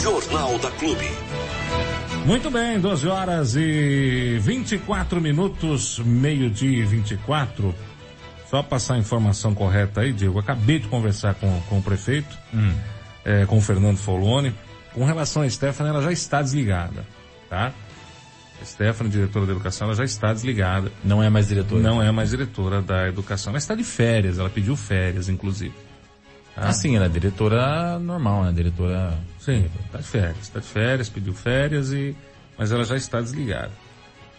Jornal da Clube. Muito bem, 12 horas e 24 minutos, meio-dia e 24. Só passar a informação correta aí, Diego. Acabei de conversar com, com o prefeito, hum. é, com o Fernando Foloni. Com relação a Stephanie, ela já está desligada, tá? A Stephanie, diretora da educação, ela já está desligada. Não é mais diretora? Não é mais diretora da educação. Ela está de férias, ela pediu férias, inclusive. Tá? Ah, sim, ela é diretora normal, né? Diretora... Sim, está de férias. Está de férias, pediu férias e... Mas ela já está desligada.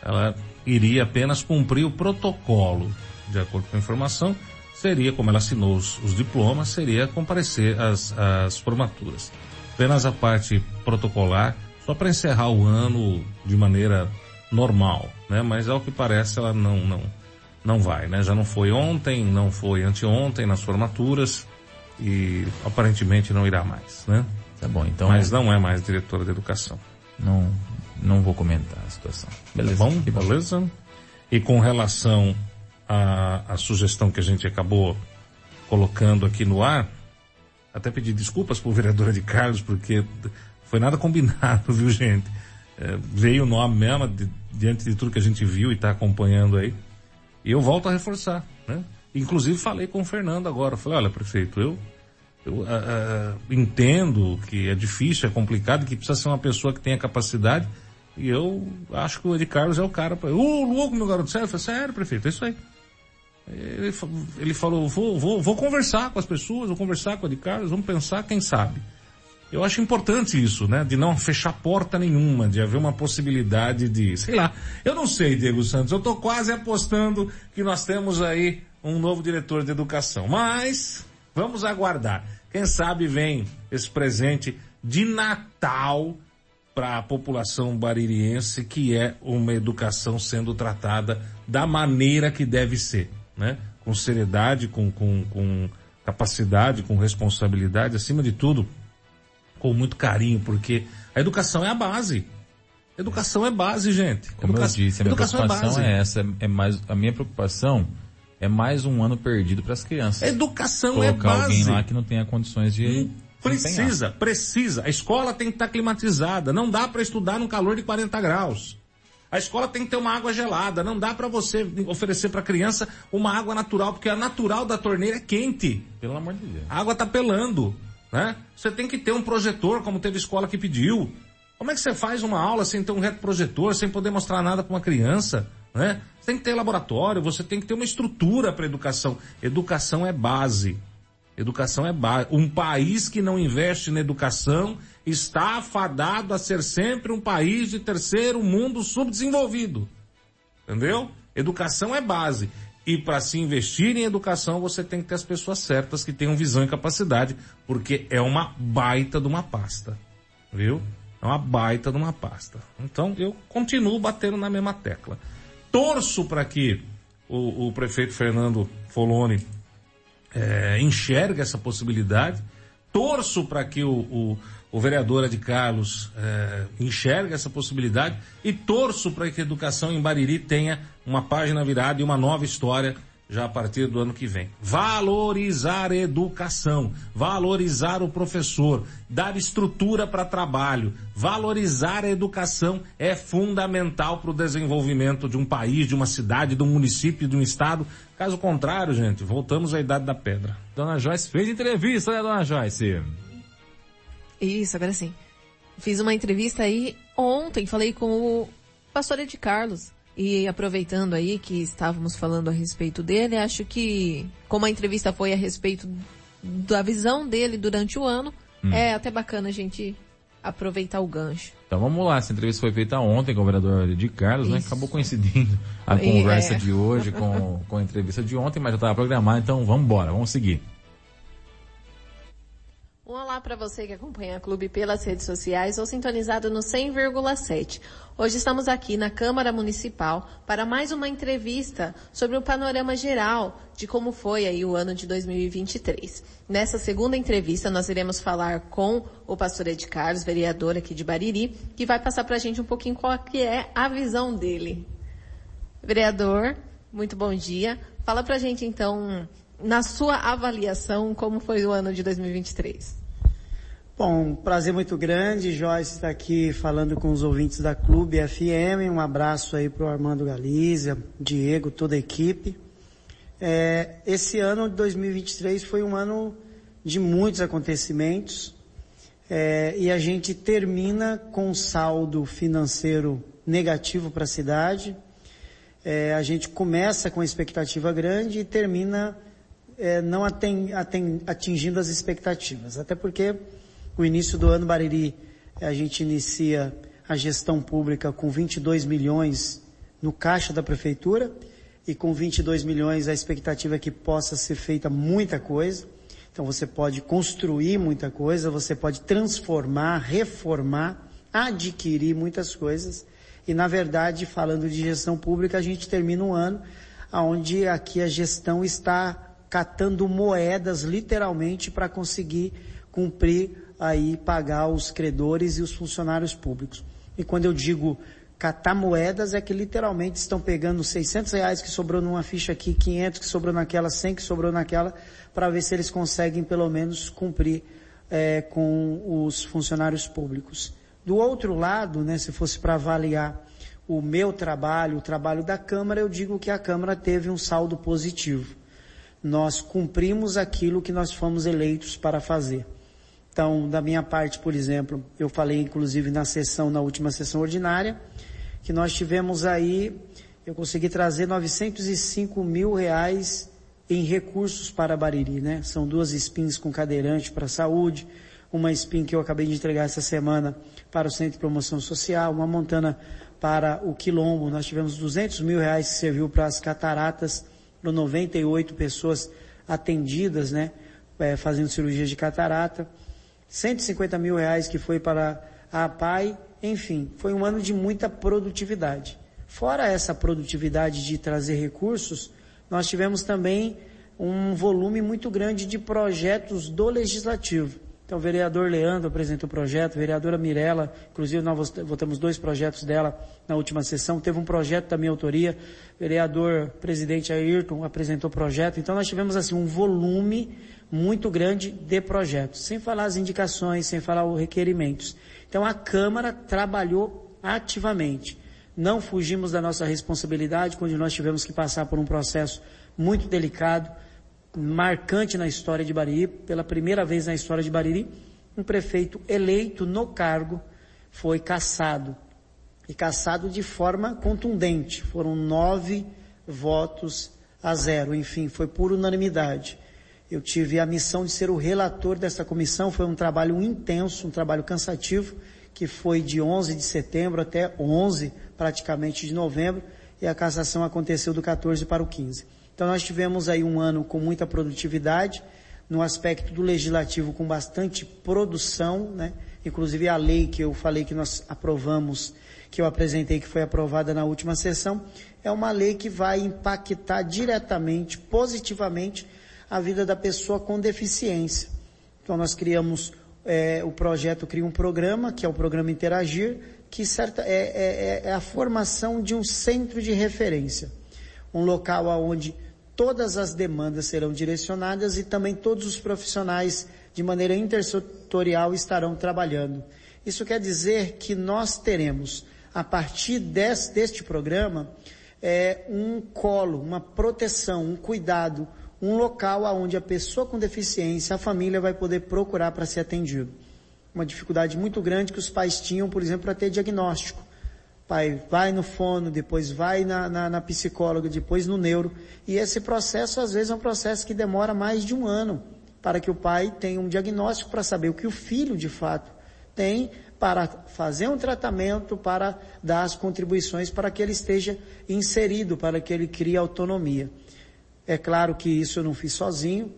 Ela iria apenas cumprir o protocolo de acordo com a informação, seria, como ela assinou os, os diplomas, seria comparecer às, às formaturas. Apenas a parte protocolar, só para encerrar o ano de maneira normal, né? Mas ao que parece ela não, não, não vai, né? Já não foi ontem, não foi anteontem nas formaturas e aparentemente não irá mais, né? Tá bom, então. Mas não é mais diretora de educação. Não, não vou comentar a situação. Beleza? Tá bom, beleza? E com relação a, a sugestão que a gente acabou colocando aqui no ar, até pedir desculpas para o vereador de Carlos, porque foi nada combinado, viu gente? É, veio o nome mesmo, de, diante de tudo que a gente viu e está acompanhando aí. E eu volto a reforçar, né? Inclusive falei com o Fernando agora, falei, olha prefeito, eu, eu entendo que é difícil, é complicado, que precisa ser uma pessoa que tenha capacidade, e eu acho que o Ed Carlos é o cara. Ô, uh, louco, meu garoto, sério? Eu falei, sério, prefeito, é isso aí. Ele, ele falou, vou, vou, vou conversar com as pessoas, vou conversar com a de Carlos, vamos pensar, quem sabe. Eu acho importante isso, né? De não fechar porta nenhuma, de haver uma possibilidade de, sei lá. Eu não sei, Diego Santos, eu estou quase apostando que nós temos aí um novo diretor de educação. Mas, vamos aguardar. Quem sabe vem esse presente de Natal para a população baririense, que é uma educação sendo tratada da maneira que deve ser né? Com seriedade, com, com, com capacidade, com responsabilidade, acima de tudo, com muito carinho, porque a educação é a base. Educação é base, gente. Como Educa... eu disse, a minha preocupação é, é, essa, é mais, a minha preocupação é mais um ano perdido para as crianças. Educação Colocar é base. Colocar alguém lá que não tenha condições de Precisa, precisa. A escola tem que estar climatizada. Não dá para estudar no calor de 40 graus. A escola tem que ter uma água gelada. Não dá para você oferecer para a criança uma água natural, porque a natural da torneira é quente. Pelo amor de Deus. A água tá pelando, né? Você tem que ter um projetor, como teve escola que pediu. Como é que você faz uma aula sem ter um retroprojetor, sem poder mostrar nada para uma criança, né? Você tem que ter laboratório, você tem que ter uma estrutura para educação. Educação é base. Educação é base. Um país que não investe na educação está afadado a ser sempre um país de terceiro mundo subdesenvolvido. Entendeu? Educação é base. E para se investir em educação, você tem que ter as pessoas certas que tenham visão e capacidade, porque é uma baita de uma pasta. Viu? É uma baita de uma pasta. Então eu continuo batendo na mesma tecla. Torço para que o, o, prefeito Fernando Foloni é, enxergue essa possibilidade. Torço para que o, o o vereador Ed Carlos é, enxerga essa possibilidade e torço para que a educação em Bariri tenha uma página virada e uma nova história já a partir do ano que vem. Valorizar a educação, valorizar o professor, dar estrutura para trabalho, valorizar a educação é fundamental para o desenvolvimento de um país, de uma cidade, de um município, de um estado. Caso contrário, gente, voltamos à idade da pedra. Dona Joyce fez entrevista, né, Dona Joyce? Isso, agora sim. Fiz uma entrevista aí ontem, falei com o pastor Ed Carlos. E aproveitando aí que estávamos falando a respeito dele, acho que, como a entrevista foi a respeito da visão dele durante o ano, hum. é até bacana a gente aproveitar o gancho. Então vamos lá, essa entrevista foi feita ontem com o vereador Ed Carlos, né? Isso. né? Acabou coincidindo a conversa é. de hoje com, com a entrevista de ontem, mas já estava programado, então vamos embora, vamos seguir. Olá Olá para você que acompanha a Clube pelas redes sociais ou sintonizado no 100,7. Hoje estamos aqui na Câmara Municipal para mais uma entrevista sobre o panorama geral de como foi aí o ano de 2023. Nessa segunda entrevista nós iremos falar com o pastor Ed Carlos, vereador aqui de Bariri, que vai passar para a gente um pouquinho qual que é a visão dele. Vereador, muito bom dia. Fala para a gente então na sua avaliação, como foi o ano de 2023? Bom, prazer muito grande, Joyce, estar aqui falando com os ouvintes da Clube FM. Um abraço aí para o Armando Galizia, Diego, toda a equipe. É, esse ano de 2023 foi um ano de muitos acontecimentos é, e a gente termina com um saldo financeiro negativo para a cidade. É, a gente começa com expectativa grande e termina é, não ating, ating, atingindo as expectativas. Até porque o início do ano Bariri, a gente inicia a gestão pública com 22 milhões no caixa da prefeitura e com 22 milhões a expectativa é que possa ser feita muita coisa. Então você pode construir muita coisa, você pode transformar, reformar, adquirir muitas coisas. E na verdade, falando de gestão pública, a gente termina um ano onde aqui a gestão está catando moedas literalmente para conseguir cumprir aí pagar os credores e os funcionários públicos. E quando eu digo catar moedas é que literalmente estão pegando 600 reais que sobrou numa ficha aqui, 500 que sobrou naquela, 100 que sobrou naquela, para ver se eles conseguem pelo menos cumprir é, com os funcionários públicos. Do outro lado, né, se fosse para avaliar o meu trabalho, o trabalho da Câmara, eu digo que a Câmara teve um saldo positivo nós cumprimos aquilo que nós fomos eleitos para fazer. Então, da minha parte, por exemplo, eu falei inclusive na sessão, na última sessão ordinária, que nós tivemos aí, eu consegui trazer 905 mil reais em recursos para Bariri, né? São duas spins com cadeirante para a saúde, uma spin que eu acabei de entregar essa semana para o Centro de Promoção Social, uma montana para o Quilombo, nós tivemos 200 mil reais que serviu para as cataratas, para 98 pessoas atendidas, né, é, fazendo cirurgias de catarata, 150 mil reais que foi para a APAI, enfim, foi um ano de muita produtividade. Fora essa produtividade de trazer recursos, nós tivemos também um volume muito grande de projetos do legislativo. Então, o vereador Leandro apresentou o projeto, a vereadora Mirella, inclusive nós votamos dois projetos dela na última sessão, teve um projeto da minha autoria, o vereador presidente Ayrton apresentou o projeto, então nós tivemos assim um volume muito grande de projetos, sem falar as indicações, sem falar os requerimentos. Então a Câmara trabalhou ativamente. Não fugimos da nossa responsabilidade quando nós tivemos que passar por um processo muito delicado, marcante na história de Bariri, pela primeira vez na história de Bariri, um prefeito eleito no cargo foi cassado. E cassado de forma contundente. Foram nove votos a zero. Enfim, foi por unanimidade. Eu tive a missão de ser o relator dessa comissão. Foi um trabalho intenso, um trabalho cansativo, que foi de 11 de setembro até 11 praticamente de novembro. E a cassação aconteceu do 14 para o 15. Então nós tivemos aí um ano com muita produtividade, no aspecto do legislativo com bastante produção, né? Inclusive a lei que eu falei que nós aprovamos, que eu apresentei que foi aprovada na última sessão, é uma lei que vai impactar diretamente, positivamente, a vida da pessoa com deficiência. Então nós criamos é, o projeto cria um programa, que é o programa Interagir, que certa, é, é, é a formação de um centro de referência. Um local onde todas as demandas serão direcionadas e também todos os profissionais de maneira intersetorial estarão trabalhando. Isso quer dizer que nós teremos, a partir desse, deste programa, é, um colo, uma proteção, um cuidado, um local onde a pessoa com deficiência, a família vai poder procurar para ser atendido. Uma dificuldade muito grande que os pais tinham, por exemplo, para ter diagnóstico pai vai no fono, depois vai na, na, na, psicóloga, depois no neuro. E esse processo, às vezes, é um processo que demora mais de um ano para que o pai tenha um diagnóstico para saber o que o filho, de fato, tem para fazer um tratamento, para dar as contribuições para que ele esteja inserido, para que ele crie autonomia. É claro que isso eu não fiz sozinho.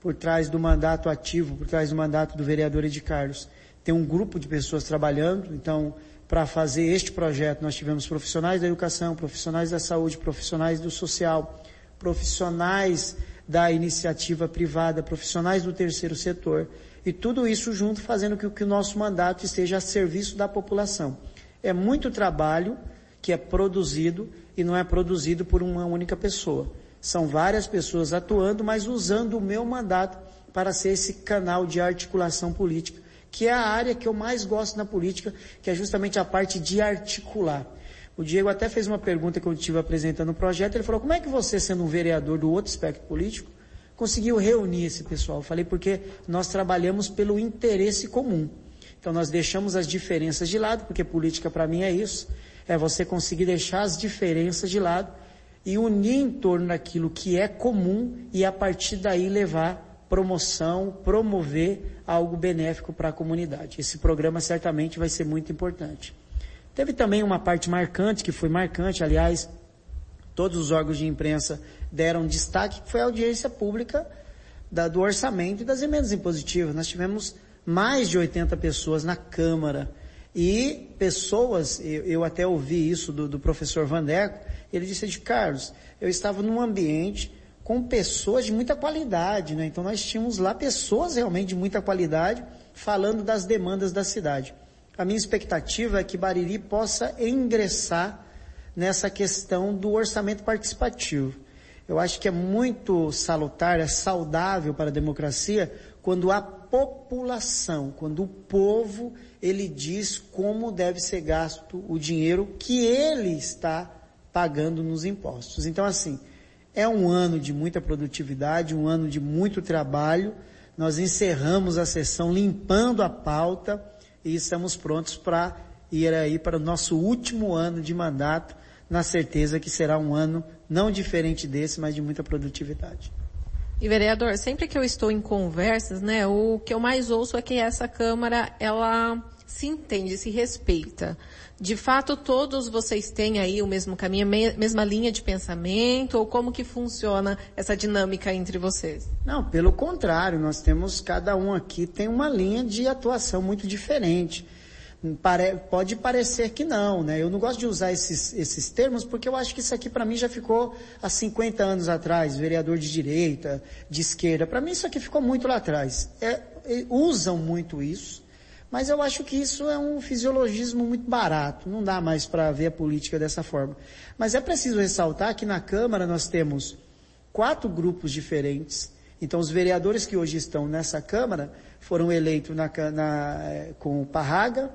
por trás do mandato ativo, por trás do mandato do vereador Ed Carlos. Tem um grupo de pessoas trabalhando, então, para fazer este projeto, nós tivemos profissionais da educação, profissionais da saúde, profissionais do social, profissionais da iniciativa privada, profissionais do terceiro setor, e tudo isso junto fazendo com que o nosso mandato esteja a serviço da população. É muito trabalho que é produzido e não é produzido por uma única pessoa. São várias pessoas atuando, mas usando o meu mandato para ser esse canal de articulação política, que é a área que eu mais gosto na política, que é justamente a parte de articular. O Diego até fez uma pergunta que eu estive apresentando o projeto, ele falou, como é que você, sendo um vereador do outro espectro político, conseguiu reunir esse pessoal? Eu falei, porque nós trabalhamos pelo interesse comum. Então nós deixamos as diferenças de lado, porque política para mim é isso, é você conseguir deixar as diferenças de lado e unir em torno daquilo que é comum e a partir daí levar promoção, promover algo benéfico para a comunidade. Esse programa certamente vai ser muito importante. Teve também uma parte marcante, que foi marcante, aliás, todos os órgãos de imprensa deram destaque, que foi a audiência pública da, do orçamento e das emendas impositivas. Nós tivemos mais de 80 pessoas na Câmara. E pessoas, eu, eu até ouvi isso do, do professor Vandeco, ele disse de Carlos, eu estava num ambiente com pessoas de muita qualidade, né? Então nós tínhamos lá pessoas realmente de muita qualidade falando das demandas da cidade. A minha expectativa é que Bariri possa ingressar nessa questão do orçamento participativo. Eu acho que é muito salutar, é saudável para a democracia quando a população, quando o povo, ele diz como deve ser gasto o dinheiro que ele está pagando nos impostos. Então assim, é um ano de muita produtividade, um ano de muito trabalho. Nós encerramos a sessão limpando a pauta e estamos prontos para ir aí para o nosso último ano de mandato, na certeza que será um ano não diferente desse, mas de muita produtividade. E vereador, sempre que eu estou em conversas, né, o que eu mais ouço é que essa Câmara, ela se entende, se respeita. De fato, todos vocês têm aí o mesmo caminho, a mesma linha de pensamento, ou como que funciona essa dinâmica entre vocês? Não, pelo contrário, nós temos, cada um aqui tem uma linha de atuação muito diferente. Pode parecer que não, né? Eu não gosto de usar esses, esses termos porque eu acho que isso aqui para mim já ficou há 50 anos atrás, vereador de direita, de esquerda. Para mim isso aqui ficou muito lá atrás. É, usam muito isso, mas eu acho que isso é um fisiologismo muito barato. Não dá mais para ver a política dessa forma. Mas é preciso ressaltar que na Câmara nós temos quatro grupos diferentes. Então os vereadores que hoje estão nessa Câmara foram eleitos na, na, eh, com o Parraga,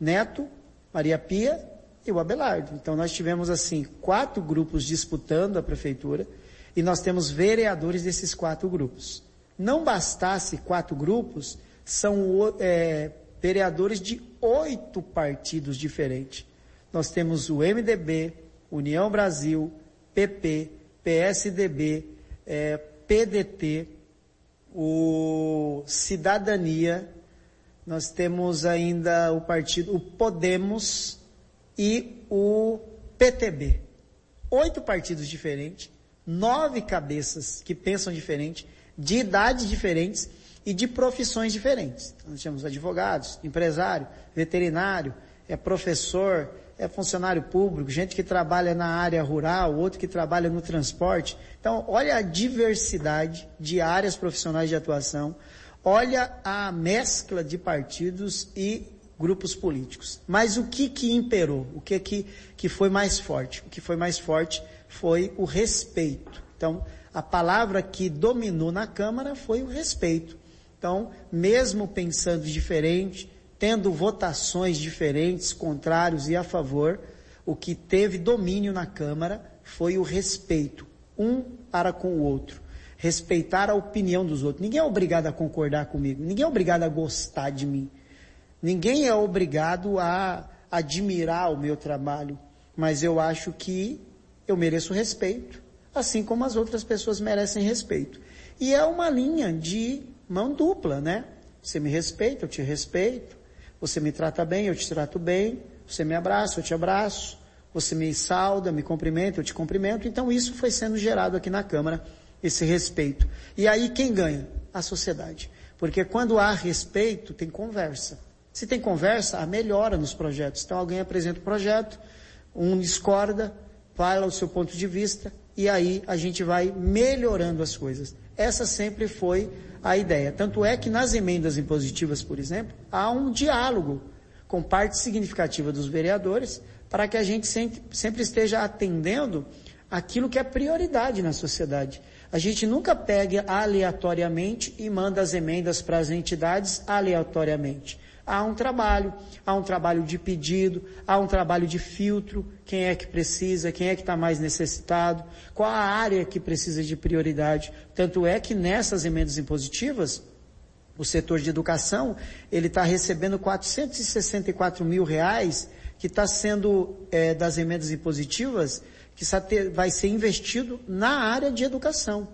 Neto, Maria Pia e o Abelardo. Então nós tivemos assim quatro grupos disputando a prefeitura e nós temos vereadores desses quatro grupos. Não bastasse quatro grupos, são é, vereadores de oito partidos diferentes. Nós temos o MDB, União Brasil, PP, PSDB, é, PDT, o Cidadania, nós temos ainda o partido, o Podemos e o PTB. Oito partidos diferentes, nove cabeças que pensam diferente, de idades diferentes e de profissões diferentes. Então, nós temos advogados, empresário, veterinário, é professor, é funcionário público, gente que trabalha na área rural, outro que trabalha no transporte. Então, olha a diversidade de áreas profissionais de atuação, olha a mescla de partidos e grupos políticos. Mas o que que imperou? O que que, que foi mais forte? O que foi mais forte foi o respeito. Então, a palavra que dominou na Câmara foi o respeito. Então, mesmo pensando diferente, tendo votações diferentes, contrários e a favor, o que teve domínio na Câmara foi o respeito, um para com o outro respeitar a opinião dos outros. Ninguém é obrigado a concordar comigo. Ninguém é obrigado a gostar de mim. Ninguém é obrigado a admirar o meu trabalho. Mas eu acho que eu mereço respeito, assim como as outras pessoas merecem respeito. E é uma linha de mão dupla, né? Você me respeita, eu te respeito. Você me trata bem, eu te trato bem. Você me abraça, eu te abraço. Você me sauda, me cumprimenta, eu te cumprimento. Então isso foi sendo gerado aqui na Câmara esse respeito. E aí quem ganha? a sociedade. Porque quando há respeito, tem conversa. Se tem conversa, há melhora nos projetos. Então alguém apresenta o projeto, um discorda, fala o seu ponto de vista, e aí a gente vai melhorando as coisas. Essa sempre foi a ideia. Tanto é que nas emendas impositivas, por exemplo, há um diálogo com parte significativa dos vereadores para que a gente sempre, esteja atendendo aquilo que é prioridade na sociedade. A gente nunca pega aleatoriamente e manda as emendas para as entidades aleatoriamente. Há um trabalho, há um trabalho de pedido, há um trabalho de filtro, quem é que precisa, quem é que está mais necessitado, qual a área que precisa de prioridade. Tanto é que nessas emendas impositivas, o setor de educação, ele está recebendo 464 mil reais, que está sendo é, das emendas impositivas, que vai ser investido na área de educação.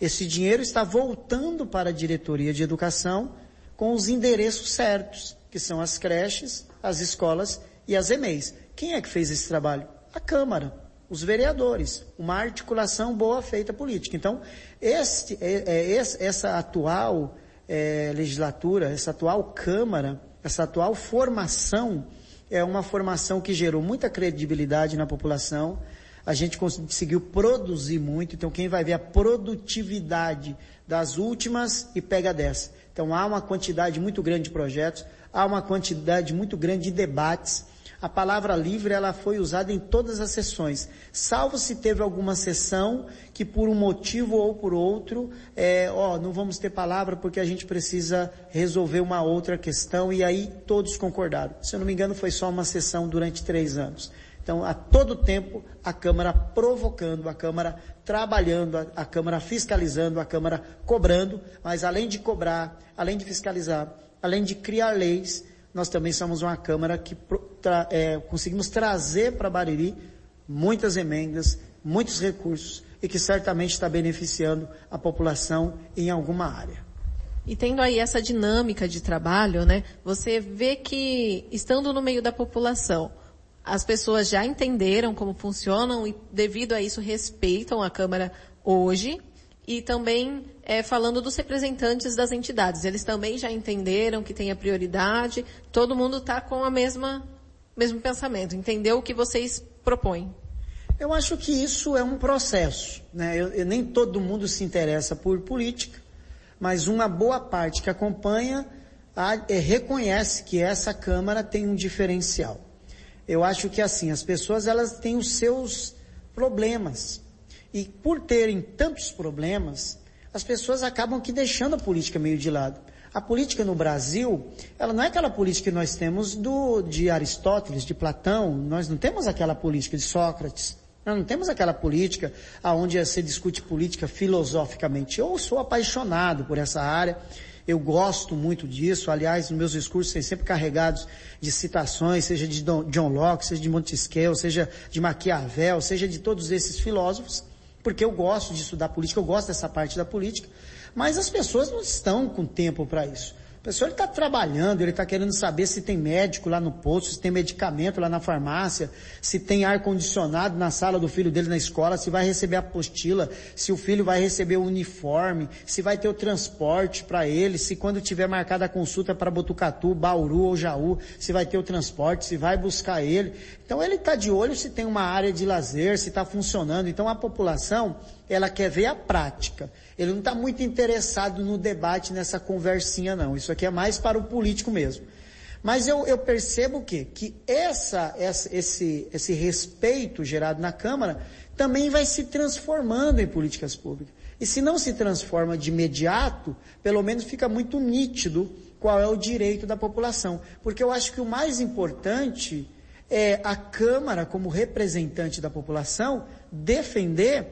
Esse dinheiro está voltando para a diretoria de educação, com os endereços certos, que são as creches, as escolas e as EMEIs. Quem é que fez esse trabalho? A Câmara, os vereadores, uma articulação boa feita política. Então, este, é, é, essa atual é, legislatura, essa atual Câmara, essa atual formação, é uma formação que gerou muita credibilidade na população. A gente conseguiu produzir muito, então quem vai ver a produtividade das últimas e pega dessa. Então há uma quantidade muito grande de projetos, há uma quantidade muito grande de debates. A palavra livre ela foi usada em todas as sessões, salvo se teve alguma sessão que por um motivo ou por outro, é, ó, não vamos ter palavra porque a gente precisa resolver uma outra questão e aí todos concordaram. Se eu não me engano foi só uma sessão durante três anos. Então, a todo tempo, a Câmara provocando, a Câmara trabalhando, a, a, Câmara fiscalizando, a Câmara cobrando, mas além de cobrar, além de fiscalizar, além de criar leis, nós também somos uma Câmara que tra, é, conseguimos trazer para Bariri muitas emendas, muitos recursos e que certamente está beneficiando a população em alguma área. E tendo aí essa dinâmica de trabalho, né, você vê que estando no meio da população, as pessoas já entenderam como funcionam e devido a isso respeitam a Câmara hoje. E também é, falando dos representantes das entidades, eles também já entenderam que tem a prioridade, todo mundo está com a mesma mesmo pensamento, entendeu o que vocês propõem. Eu acho que isso é um processo, né? Eu, eu, nem todo mundo se interessa por política, mas uma boa parte que acompanha a, é, reconhece que essa Câmara tem um diferencial eu acho que assim, as pessoas elas têm os seus problemas. E por terem tantos problemas, as pessoas acabam que deixando a política meio de lado. A política no Brasil, ela não é aquela política que nós temos do, de Aristóteles, de Platão, nós não temos aquela política de Sócrates. Nós não temos aquela política aonde se discute política filosoficamente. Eu sou apaixonado por essa área eu gosto muito disso. Aliás, meus discursos têm sempre carregados de citações, seja de John Locke, seja de Montesquieu, seja de Maquiavel, seja de todos esses filósofos, porque eu gosto de estudar política, eu gosto dessa parte da política. Mas as pessoas não estão com tempo para isso. A pessoa está trabalhando, ele está querendo saber se tem médico lá no posto, se tem medicamento lá na farmácia, se tem ar-condicionado na sala do filho dele na escola, se vai receber a apostila, se o filho vai receber o uniforme, se vai ter o transporte para ele, se quando tiver marcada a consulta para Botucatu, Bauru ou Jaú, se vai ter o transporte, se vai buscar ele. Então ele está de olho se tem uma área de lazer, se está funcionando. Então a população, ela quer ver a prática. Ele não está muito interessado no debate, nessa conversinha não. Isso aqui é mais para o político mesmo. Mas eu, eu percebo que, que essa, essa, esse, esse respeito gerado na Câmara também vai se transformando em políticas públicas. E se não se transforma de imediato, pelo menos fica muito nítido qual é o direito da população. Porque eu acho que o mais importante é a Câmara, como representante da população, defender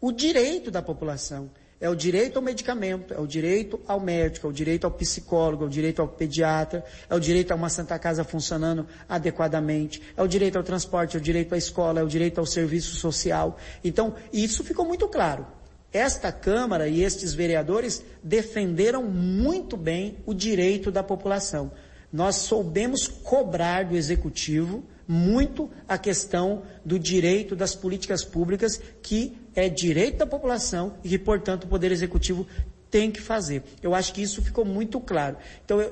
o direito da população. É o direito ao medicamento, é o direito ao médico, é o direito ao psicólogo, é o direito ao pediatra, é o direito a uma Santa Casa funcionando adequadamente, é o direito ao transporte, é o direito à escola, é o direito ao serviço social. Então, isso ficou muito claro. Esta Câmara e estes vereadores defenderam muito bem o direito da população. Nós soubemos cobrar do Executivo muito a questão do direito das políticas públicas, que é direito da população e que, portanto, o Poder Executivo tem que fazer. Eu acho que isso ficou muito claro. Então, é,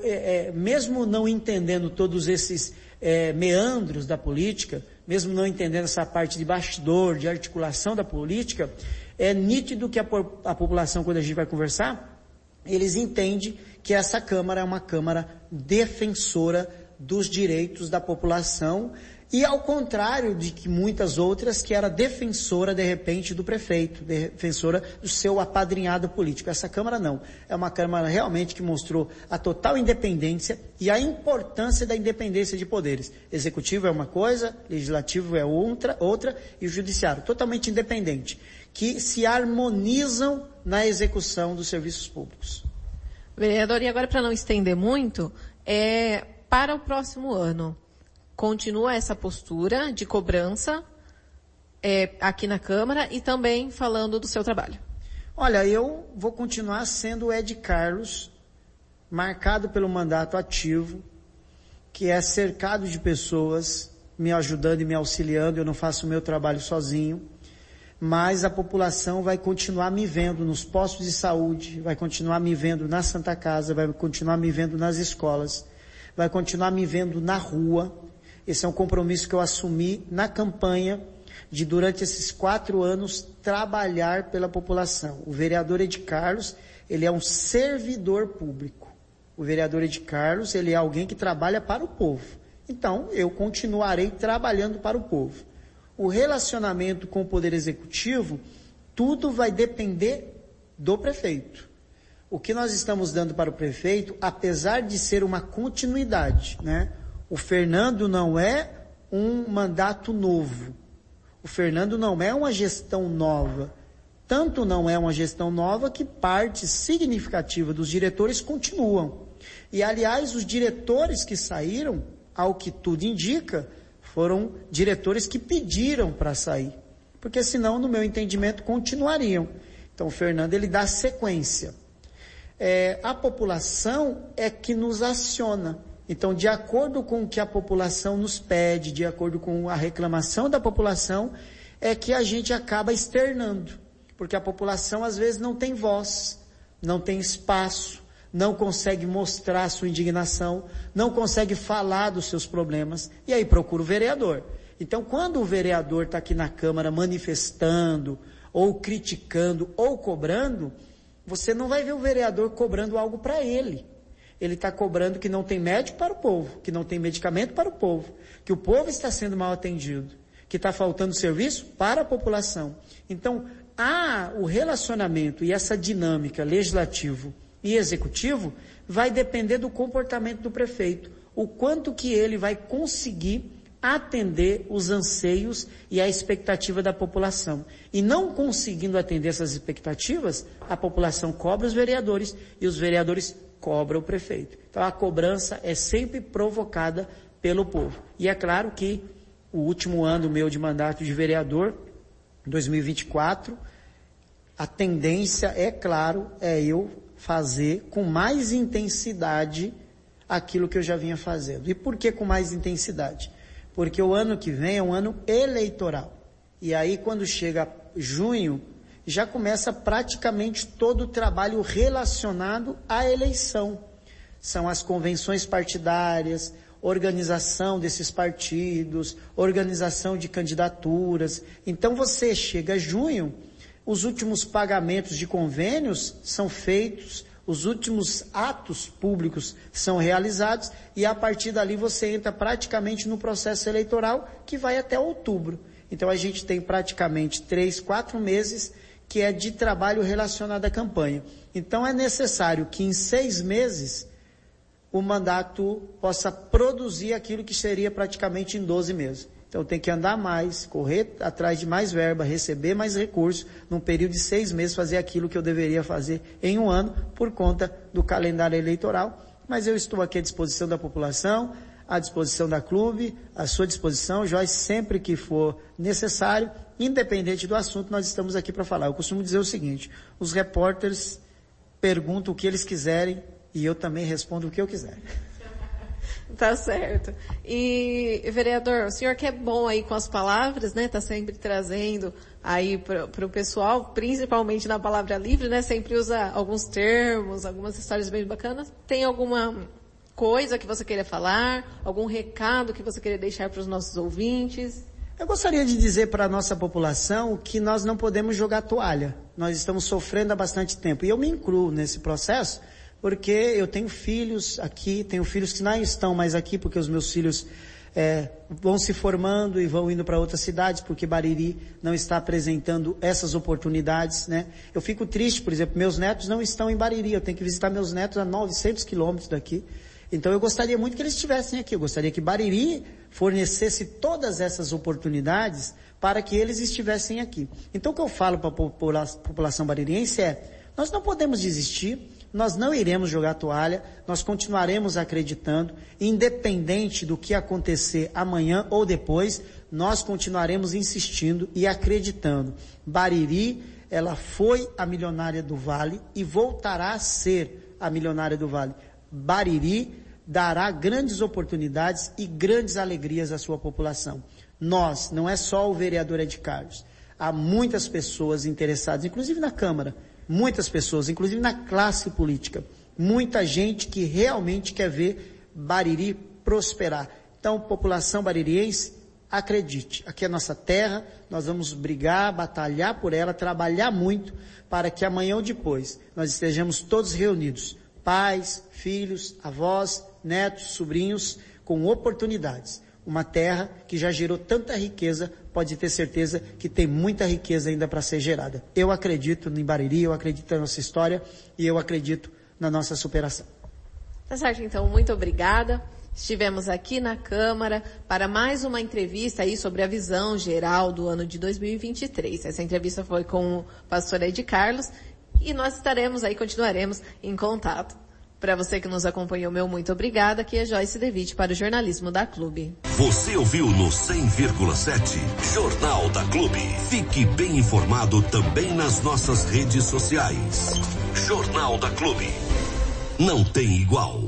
é, mesmo não entendendo todos esses é, meandros da política, mesmo não entendendo essa parte de bastidor, de articulação da política, é nítido que a, a população, quando a gente vai conversar, eles entendem que essa Câmara é uma Câmara defensora dos direitos da população e ao contrário de que muitas outras que era defensora de repente do prefeito, defensora do seu apadrinhado político. Essa Câmara não. É uma Câmara realmente que mostrou a total independência e a importância da independência de poderes. Executivo é uma coisa, legislativo é outra, outra e o judiciário totalmente independente, que se harmonizam na execução dos serviços públicos. Vereador, e agora para não estender muito, é para o próximo ano continua essa postura de cobrança é, aqui na Câmara e também falando do seu trabalho. Olha, eu vou continuar sendo o Ed Carlos, marcado pelo mandato ativo, que é cercado de pessoas me ajudando e me auxiliando, eu não faço o meu trabalho sozinho, mas a população vai continuar me vendo nos postos de saúde, vai continuar me vendo na Santa Casa, vai continuar me vendo nas escolas, vai continuar me vendo na rua, esse é um compromisso que eu assumi na campanha de durante esses quatro anos trabalhar pela população. O vereador Ed Carlos, ele é um servidor público. O vereador Ed Carlos, ele é alguém que trabalha para o povo. Então, eu continuarei trabalhando para o povo. O relacionamento com o Poder Executivo, tudo vai depender do prefeito. O que nós estamos dando para o prefeito, apesar de ser uma continuidade, né? O Fernando não é um mandato novo. O Fernando não é uma gestão nova. Tanto não é uma gestão nova que parte significativa dos diretores continuam. E aliás, os diretores que saíram, ao que tudo indica, foram diretores que pediram para sair. Porque senão, no meu entendimento, continuariam. Então, o Fernando, ele dá sequência. É, a população é que nos aciona. Então, de acordo com o que a população nos pede, de acordo com a reclamação da população, é que a gente acaba externando. Porque a população às vezes não tem voz, não tem espaço, não consegue mostrar sua indignação, não consegue falar dos seus problemas, e aí procura o vereador. Então, quando o vereador está aqui na Câmara manifestando, ou criticando, ou cobrando, você não vai ver o vereador cobrando algo para ele ele está cobrando que não tem médico para o povo, que não tem medicamento para o povo, que o povo está sendo mal atendido, que está faltando serviço para a população. Então, há o relacionamento e essa dinâmica legislativo e executivo vai depender do comportamento do prefeito, o quanto que ele vai conseguir atender os anseios e a expectativa da população. E não conseguindo atender essas expectativas, a população cobra os vereadores e os vereadores cobra o prefeito. Então a cobrança é sempre provocada pelo povo. E é claro que o último ano meu de mandato de vereador, 2024, a tendência, é claro, é eu fazer com mais intensidade aquilo que eu já vinha fazendo. E por que com mais intensidade? Porque o ano que vem é um ano eleitoral. E aí quando chega junho, já começa praticamente todo o trabalho relacionado à eleição. São as convenções partidárias, organização desses partidos, organização de candidaturas. Então você chega junho, os últimos pagamentos de convênios são feitos, os últimos atos públicos são realizados e a partir dali você entra praticamente no processo eleitoral que vai até outubro. Então a gente tem praticamente três, quatro meses que é de trabalho relacionado à campanha. Então é necessário que em seis meses o mandato possa produzir aquilo que seria praticamente em 12 meses. Então tem que andar mais, correr atrás de mais verba, receber mais recursos, num período de seis meses fazer aquilo que eu deveria fazer em um ano, por conta do calendário eleitoral. Mas eu estou aqui à disposição da população, à disposição da clube, à sua disposição, Joyce, sempre que for necessário, independente do assunto, nós estamos aqui para falar. Eu costumo dizer o seguinte, os repórteres perguntam o que eles quiserem e eu também respondo o que eu quiser. Tá certo. E, vereador, o senhor que é bom aí com as palavras, né? Tá sempre trazendo aí para o pessoal, principalmente na palavra livre, né? Sempre usa alguns termos, algumas histórias bem bacanas. Tem alguma coisa que você queira falar? Algum recado que você queira deixar para os nossos ouvintes? Eu gostaria de dizer para a nossa população que nós não podemos jogar toalha. Nós estamos sofrendo há bastante tempo. E eu me incluo nesse processo, porque eu tenho filhos aqui, tenho filhos que não estão mais aqui, porque os meus filhos é, vão se formando e vão indo para outras cidades, porque Bariri não está apresentando essas oportunidades, né? Eu fico triste, por exemplo, meus netos não estão em Bariri, eu tenho que visitar meus netos a 900 quilômetros daqui. Então eu gostaria muito que eles estivessem aqui, eu gostaria que Bariri fornecesse todas essas oportunidades para que eles estivessem aqui. Então o que eu falo para a população baririense é, nós não podemos desistir, nós não iremos jogar toalha, nós continuaremos acreditando, independente do que acontecer amanhã ou depois, nós continuaremos insistindo e acreditando. Bariri, ela foi a milionária do Vale e voltará a ser a milionária do Vale. Bariri dará grandes oportunidades e grandes alegrias à sua população. Nós, não é só o vereador Ed Carlos, há muitas pessoas interessadas, inclusive na Câmara, muitas pessoas, inclusive na classe política, muita gente que realmente quer ver Bariri prosperar. Então, população baririense, acredite, aqui é nossa terra, nós vamos brigar, batalhar por ela, trabalhar muito para que amanhã ou depois nós estejamos todos reunidos, pais, filhos, avós, netos, sobrinhos, com oportunidades. Uma terra que já gerou tanta riqueza, pode ter certeza que tem muita riqueza ainda para ser gerada. Eu acredito em Bariri, eu acredito na nossa história e eu acredito na nossa superação. Tá certo, então, muito obrigada. Estivemos aqui na Câmara para mais uma entrevista aí sobre a visão geral do ano de 2023. Essa entrevista foi com o pastor Ed Carlos e nós estaremos aí, continuaremos em contato. Para você que nos acompanhou, meu muito obrigada. Aqui é Joyce Devitt para o Jornalismo da Clube. Você ouviu no 100,7 Jornal da Clube. Fique bem informado também nas nossas redes sociais. Jornal da Clube. Não tem igual.